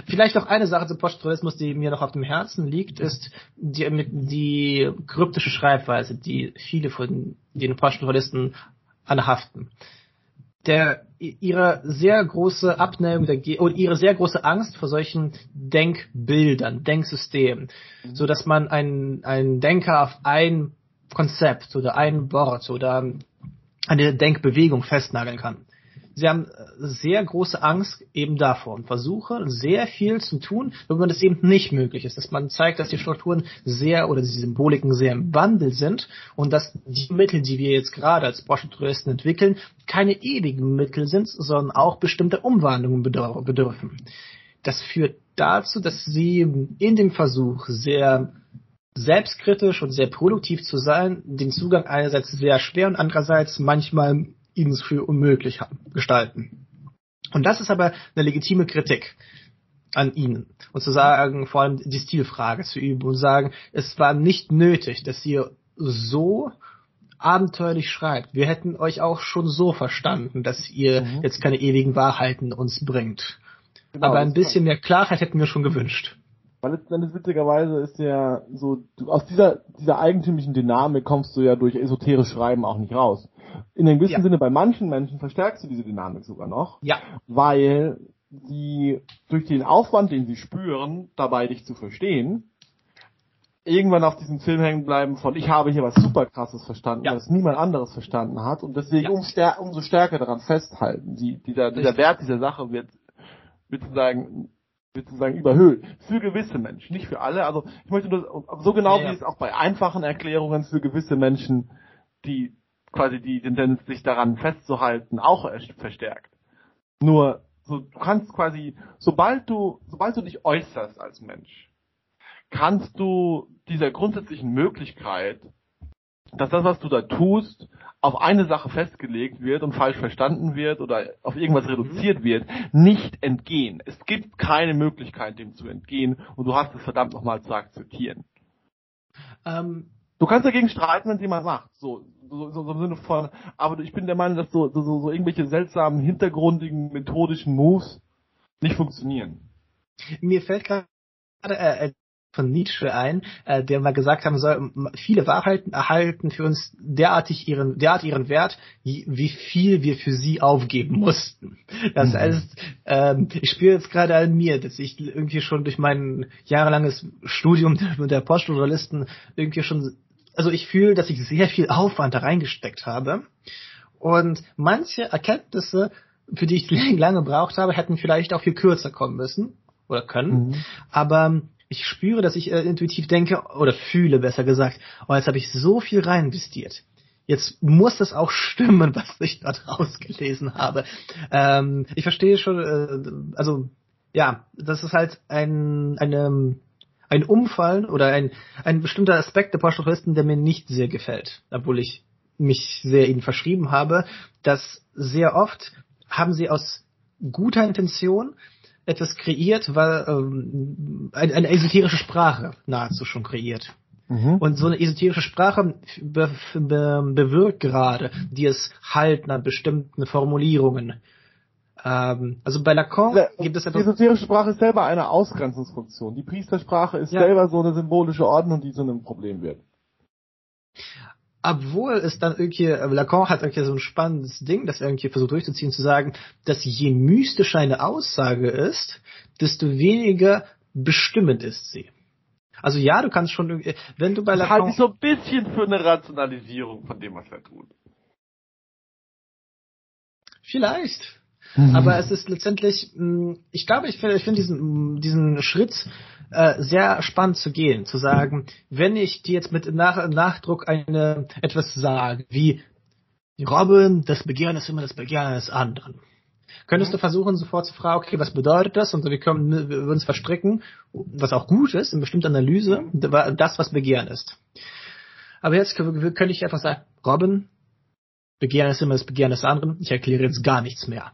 Vielleicht noch eine Sache zum Poststrukturalismus, die mir noch auf dem Herzen liegt, ist die, die kryptische Schreibweise, die viele von den Poststrukturalisten anhaften der ihre sehr große Abneigung der, und ihre sehr große Angst vor solchen Denkbildern, Denksystemen, mhm. so dass man einen, einen Denker auf ein Konzept oder ein Wort oder eine Denkbewegung festnageln kann sie haben äh, sehr große Angst eben davor und versuchen sehr viel zu tun, wenn das eben nicht möglich ist, dass man zeigt, dass die Strukturen sehr oder die Symboliken sehr im Wandel sind und dass die Mittel, die wir jetzt gerade als Bosch-Touristen entwickeln, keine ewigen Mittel sind, sondern auch bestimmte Umwandlungen bedürfen. Das führt dazu, dass sie in dem Versuch sehr selbstkritisch und sehr produktiv zu sein, den Zugang einerseits sehr schwer und andererseits manchmal ihnen es für unmöglich gestalten. Und das ist aber eine legitime Kritik an ihnen. Und zu sagen, vor allem die Stilfrage zu üben und sagen, es war nicht nötig, dass ihr so abenteuerlich schreibt. Wir hätten euch auch schon so verstanden, dass ihr mhm. jetzt keine ewigen Wahrheiten uns bringt. Genau, Aber ein bisschen mehr Klarheit hätten wir schon gewünscht. Weil letzten Endes witzigerweise ist ja so, du, aus dieser, dieser eigentümlichen Dynamik kommst du ja durch esoterisch Schreiben auch nicht raus. In einem gewissen ja. Sinne bei manchen Menschen verstärkst du diese Dynamik sogar noch. Ja. Weil sie durch den Aufwand, den sie spüren, dabei dich zu verstehen, irgendwann auf diesem Film hängen bleiben von ich habe hier was super krasses verstanden, ja. was niemand anderes verstanden hat und deswegen ja. um stär umso stärker daran festhalten. Die, dieser, dieser Wert dieser Sache wird, wird sozusagen sozusagen überhöht. Für gewisse Menschen, nicht für alle. Also ich möchte nur so genau ja, wie es auch bei einfachen Erklärungen für gewisse Menschen, die quasi die Tendenz, sich daran festzuhalten, auch verstärkt. Nur, so, du kannst quasi, sobald du, sobald du dich äußerst als Mensch, kannst du dieser grundsätzlichen Möglichkeit, dass das, was du da tust, auf eine Sache festgelegt wird und falsch verstanden wird oder auf irgendwas mhm. reduziert wird, nicht entgehen. Es gibt keine Möglichkeit, dem zu entgehen und du hast es verdammt nochmal zu akzeptieren. Ähm, du kannst dagegen streiten, wenn es jemand macht. So, so, so, so im Sinne von, aber ich bin der Meinung, dass so, so, so irgendwelche seltsamen, hintergrundigen, methodischen Moves nicht funktionieren. Mir fällt gerade äh, äh, von Nietzsche ein, äh, der mal gesagt haben soll, viele Wahrheiten erhalten für uns derartig ihren, derart ihren Wert, wie, viel wir für sie aufgeben mussten. Das mhm. heißt, ähm, ich spüre jetzt gerade an mir, dass ich irgendwie schon durch mein jahrelanges Studium der Postjournalisten irgendwie schon also ich fühle, dass ich sehr viel Aufwand da reingesteckt habe. Und manche Erkenntnisse, für die ich *laughs* lange gebraucht habe, hätten vielleicht auch viel kürzer kommen müssen oder können. Mhm. Aber ich spüre, dass ich äh, intuitiv denke oder fühle, besser gesagt, oh, jetzt habe ich so viel rein investiert. Jetzt muss das auch stimmen, *laughs* was ich dort rausgelesen habe. Ähm, ich verstehe schon, äh, also ja, das ist halt ein, eine ein Umfallen oder ein, ein bestimmter Aspekt der Pastoristen, der mir nicht sehr gefällt, obwohl ich mich sehr ihnen verschrieben habe, dass sehr oft haben sie aus guter Intention etwas kreiert, weil ähm, eine, eine esoterische Sprache nahezu schon kreiert. Mhm. Und so eine esoterische Sprache be be bewirkt gerade die es halt an bestimmten Formulierungen. Ähm, also bei Lacan ja, gibt es etwas. Die esoterische Sprache ist selber eine Ausgrenzungsfunktion. Die Priestersprache ist ja. selber so eine symbolische Ordnung, die zu einem Problem wird obwohl es dann irgendwie, äh, Lacan hat irgendwie so ein spannendes Ding, das er irgendwie versucht durchzuziehen, zu sagen, dass je mystischer eine Aussage ist, desto weniger bestimmend ist sie. Also ja, du kannst schon, wenn du bei Lacan... Halte ich so ein bisschen für eine Rationalisierung von dem, was er tut. Vielleicht. Mhm. Aber es ist letztendlich, mm, ich glaube, ich finde ich finde diesen, diesen Schritt äh, sehr spannend zu gehen, zu sagen, wenn ich dir jetzt mit Nach Nachdruck eine etwas sage, wie Robin, das Begehren ist immer das Begehren des anderen. Könntest mhm. du versuchen, sofort zu fragen, okay, was bedeutet das? Und wir können wir uns verstricken, was auch gut ist, in bestimmter Analyse, das, was Begehren ist. Aber jetzt könnte ich einfach sagen, Robin, Begehren ist immer das Begehren des anderen. Ich erkläre jetzt gar nichts mehr.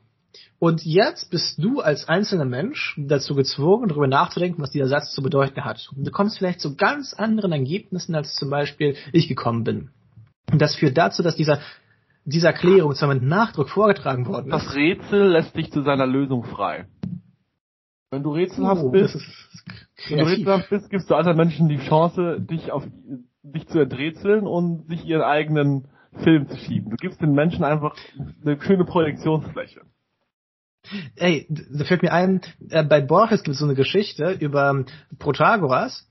Und jetzt bist du als einzelner Mensch dazu gezwungen, darüber nachzudenken, was dieser Satz zu bedeuten hat. Und du kommst vielleicht zu ganz anderen Ergebnissen, als zum Beispiel ich gekommen bin. Und das führt dazu, dass dieser diese Erklärung zwar mit Nachdruck vorgetragen worden ist. Das Rätsel lässt dich zu seiner Lösung frei. Wenn du rätselhaft oh, bist, wenn du rätselhaft bist, gibst du anderen Menschen die Chance, dich auf dich zu enträtseln und sich ihren eigenen Film zu schieben. Du gibst den Menschen einfach eine schöne Projektionsfläche. Ey, da fällt mir ein, äh, bei Borges gibt es so eine Geschichte über Protagoras.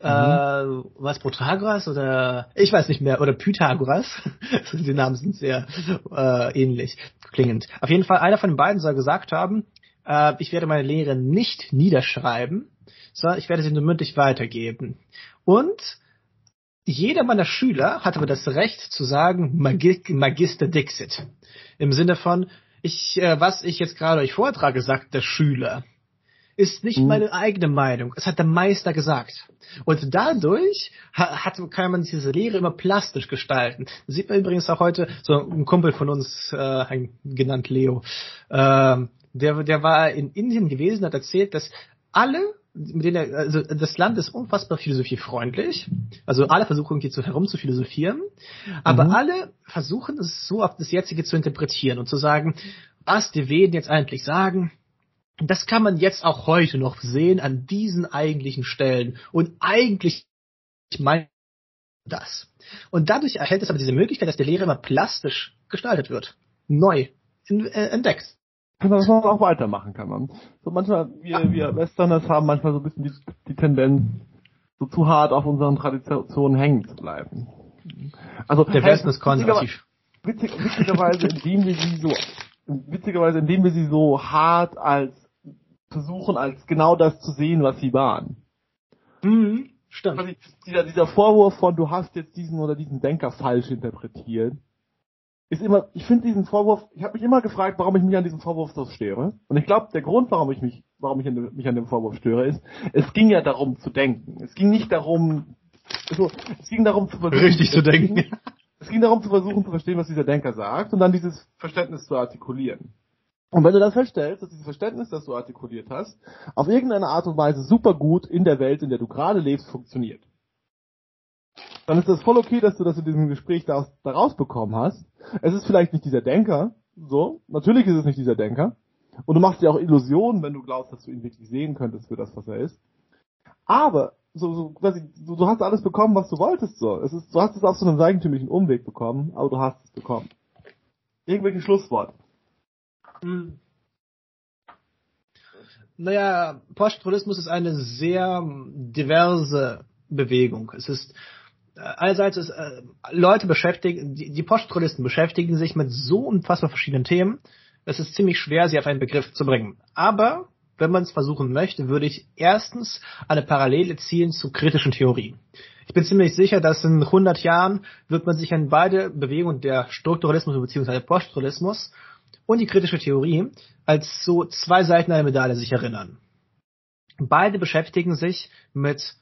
Mhm. Äh, was Protagoras oder ich weiß nicht mehr oder Pythagoras. *laughs* die Namen sind sehr äh, ähnlich klingend. Auf jeden Fall einer von den beiden soll gesagt haben, äh, ich werde meine Lehre nicht niederschreiben, sondern ich werde sie nur mündlich weitergeben. Und jeder meiner Schüler hat aber das Recht zu sagen Magister Dixit. Im Sinne von, ich, äh, was ich jetzt gerade euch vortrage, sagt der Schüler, ist nicht mhm. meine eigene Meinung. Es hat der Meister gesagt. Und dadurch hat, kann man diese Lehre immer plastisch gestalten. Das sieht man übrigens auch heute, so ein Kumpel von uns, äh, genannt Leo, äh, der, der war in Indien gewesen, hat erzählt, dass alle mit denen er, also das Land ist unfassbar philosophiefreundlich. Also alle versuchen irgendwie zu herum zu philosophieren, aber mhm. alle versuchen es so auf das jetzige zu interpretieren und zu sagen, was die Veden jetzt eigentlich sagen. Das kann man jetzt auch heute noch sehen an diesen eigentlichen Stellen. Und eigentlich meint das. Und dadurch erhält es aber diese Möglichkeit, dass die Lehre immer plastisch gestaltet wird. Neu äh, entdeckt dass man auch weitermachen kann. Man. So manchmal, wir, wir Westerners haben manchmal so ein bisschen die, die Tendenz, so zu hart auf unseren Traditionen hängen zu bleiben. Also der Westen ist konservativ. Witzig, witzigerweise, indem wir sie so, witzigerweise, indem wir sie so hart als versuchen, als genau das zu sehen, was sie waren. Mhm, stimmt. Dieser, dieser Vorwurf von, du hast jetzt diesen oder diesen Denker falsch interpretiert, ist immer, ich finde diesen Vorwurf, ich habe mich immer gefragt, warum ich mich an diesem Vorwurf so störe. Und ich glaube, der Grund, warum ich mich, warum ich an, mich an dem Vorwurf störe, ist, es ging ja darum zu denken. Es ging nicht darum, also, es ging darum zu versuchen, richtig zu denken. *laughs* Es ging darum zu versuchen zu verstehen, was dieser Denker sagt und dann dieses Verständnis zu artikulieren. Und wenn du dann feststellst, dass dieses Verständnis, das du artikuliert hast, auf irgendeine Art und Weise super gut in der Welt, in der du gerade lebst, funktioniert, dann ist das voll okay, dass du das in diesem Gespräch daraus, bekommen hast. Es ist vielleicht nicht dieser Denker, so, natürlich ist es nicht dieser Denker. Und du machst dir auch Illusionen, wenn du glaubst, dass du ihn wirklich sehen könntest für das, was er ist. Aber, so, so, du, du hast alles bekommen, was du wolltest, so. Es ist, du hast es auf so einem eigentümlichen Umweg bekommen, aber du hast es bekommen. Irgendwelche Schlusswort. Hm. Naja, Poststrukturalismus ist eine sehr diverse Bewegung. Es ist einerseits ist, äh, Leute beschäftigen, die, die Poststrukturalisten beschäftigen sich mit so unfassbar verschiedenen Themen, es ist ziemlich schwer, sie auf einen Begriff zu bringen. Aber wenn man es versuchen möchte, würde ich erstens eine Parallele ziehen zu kritischen Theorien. Ich bin ziemlich sicher, dass in 100 Jahren wird man sich an beide Bewegungen, der Strukturalismus bzw. Poststrukturalismus und die kritische Theorie, als so zwei Seiten einer Medaille sich erinnern. Beide beschäftigen sich mit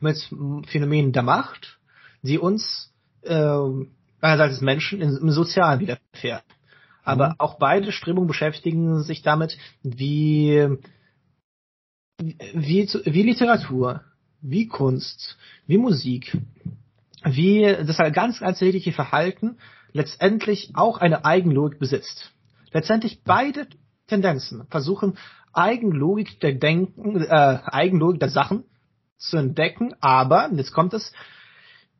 mit Phänomenen der Macht, die uns äh, einerseits Menschen im Sozialen widerfährt. Aber mhm. auch beide Strömungen beschäftigen sich damit, wie, wie, wie Literatur, wie Kunst, wie Musik, wie das ganz alltägliche Verhalten letztendlich auch eine Eigenlogik besitzt. Letztendlich beide Tendenzen versuchen Eigenlogik der Denken, äh, Eigenlogik der Sachen zu entdecken, aber, jetzt kommt es,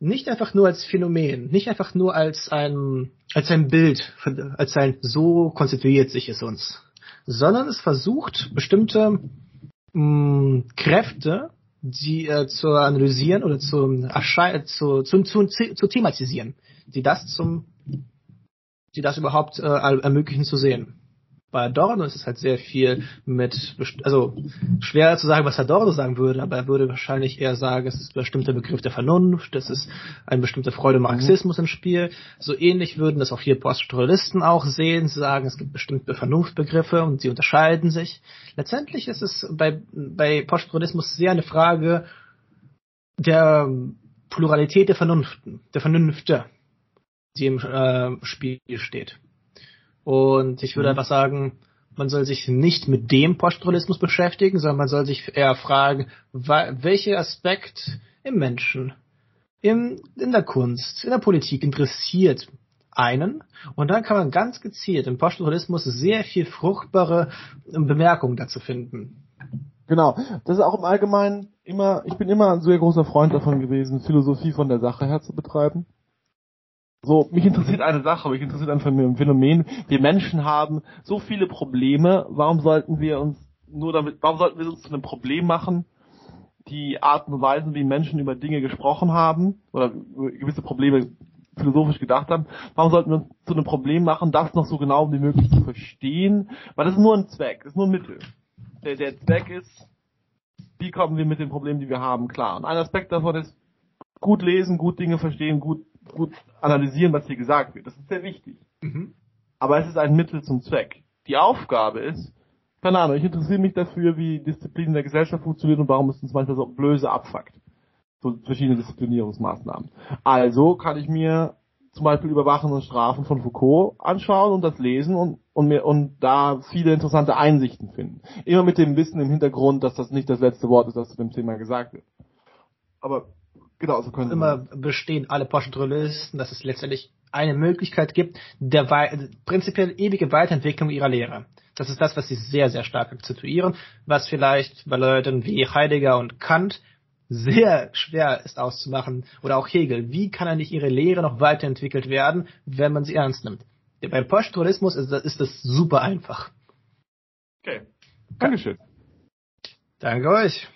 nicht einfach nur als Phänomen, nicht einfach nur als ein, als ein Bild, als ein so konstituiert sich es uns, sondern es versucht bestimmte mh, mm, Kräfte, die äh, zu analysieren oder zu, zu, zu, zu, zu thematisieren, die das zum, die das überhaupt äh, ermöglichen zu sehen bei Adorno ist es halt sehr viel mit, also schwer zu sagen, was Adorno sagen würde, aber er würde wahrscheinlich eher sagen, es ist ein bestimmter Begriff der Vernunft, es ist ein bestimmter Freude Marxismus mhm. im Spiel. So ähnlich würden das auch hier Poststrukturalisten auch sehen, sie sagen, es gibt bestimmte Vernunftbegriffe und sie unterscheiden sich. Letztendlich ist es bei, bei Poststrukturalismus sehr eine Frage der Pluralität der Vernunften, der Vernünfte, die im äh, Spiel steht. Und ich würde mhm. einfach sagen, man soll sich nicht mit dem Poststrukturalismus beschäftigen, sondern man soll sich eher fragen, welcher Aspekt im Menschen, im, in der Kunst, in der Politik interessiert einen. Und dann kann man ganz gezielt im Poststrukturalismus sehr viel fruchtbare Bemerkungen dazu finden. Genau, das ist auch im Allgemeinen immer, ich bin immer ein sehr großer Freund davon gewesen, Philosophie von der Sache her zu betreiben. So, mich interessiert eine Sache, mich interessiert ein Phänomen. Wir Menschen haben so viele Probleme. Warum sollten wir uns nur damit, warum sollten wir uns zu einem Problem machen, die Arten und Weisen, wie Menschen über Dinge gesprochen haben oder gewisse Probleme philosophisch gedacht haben, warum sollten wir uns zu einem Problem machen, das noch so genau wie möglich zu verstehen? Weil das ist nur ein Zweck, das ist nur ein Mittel. Der, der Zweck ist, wie kommen wir mit den Problemen, die wir haben, klar. Und ein Aspekt davon ist, gut lesen, gut Dinge verstehen, gut gut analysieren, was hier gesagt wird. Das ist sehr wichtig. Mhm. Aber es ist ein Mittel zum Zweck. Die Aufgabe ist, keine Ahnung, ich interessiere mich dafür, wie Disziplin in der Gesellschaft funktioniert und warum es uns manchmal so blöse abfuckt. So verschiedene Disziplinierungsmaßnahmen. Also kann ich mir zum Beispiel Überwachen und Strafen von Foucault anschauen und das lesen und, und mir und da viele interessante Einsichten finden. Immer mit dem Wissen im Hintergrund, dass das nicht das letzte Wort ist, das zu dem Thema gesagt wird. Aber Genau, so können immer bestehen alle Poststrukturalisten, dass es letztendlich eine Möglichkeit gibt, der prinzipiell ewige Weiterentwicklung ihrer Lehre. Das ist das, was sie sehr, sehr stark akzentuieren, was vielleicht bei Leuten wie Heidegger und Kant sehr schwer ist auszumachen, oder auch Hegel. Wie kann eigentlich ihre Lehre noch weiterentwickelt werden, wenn man sie ernst nimmt? Beim Poststrukturalismus ist, ist das super einfach. Okay. Dankeschön. Danke euch.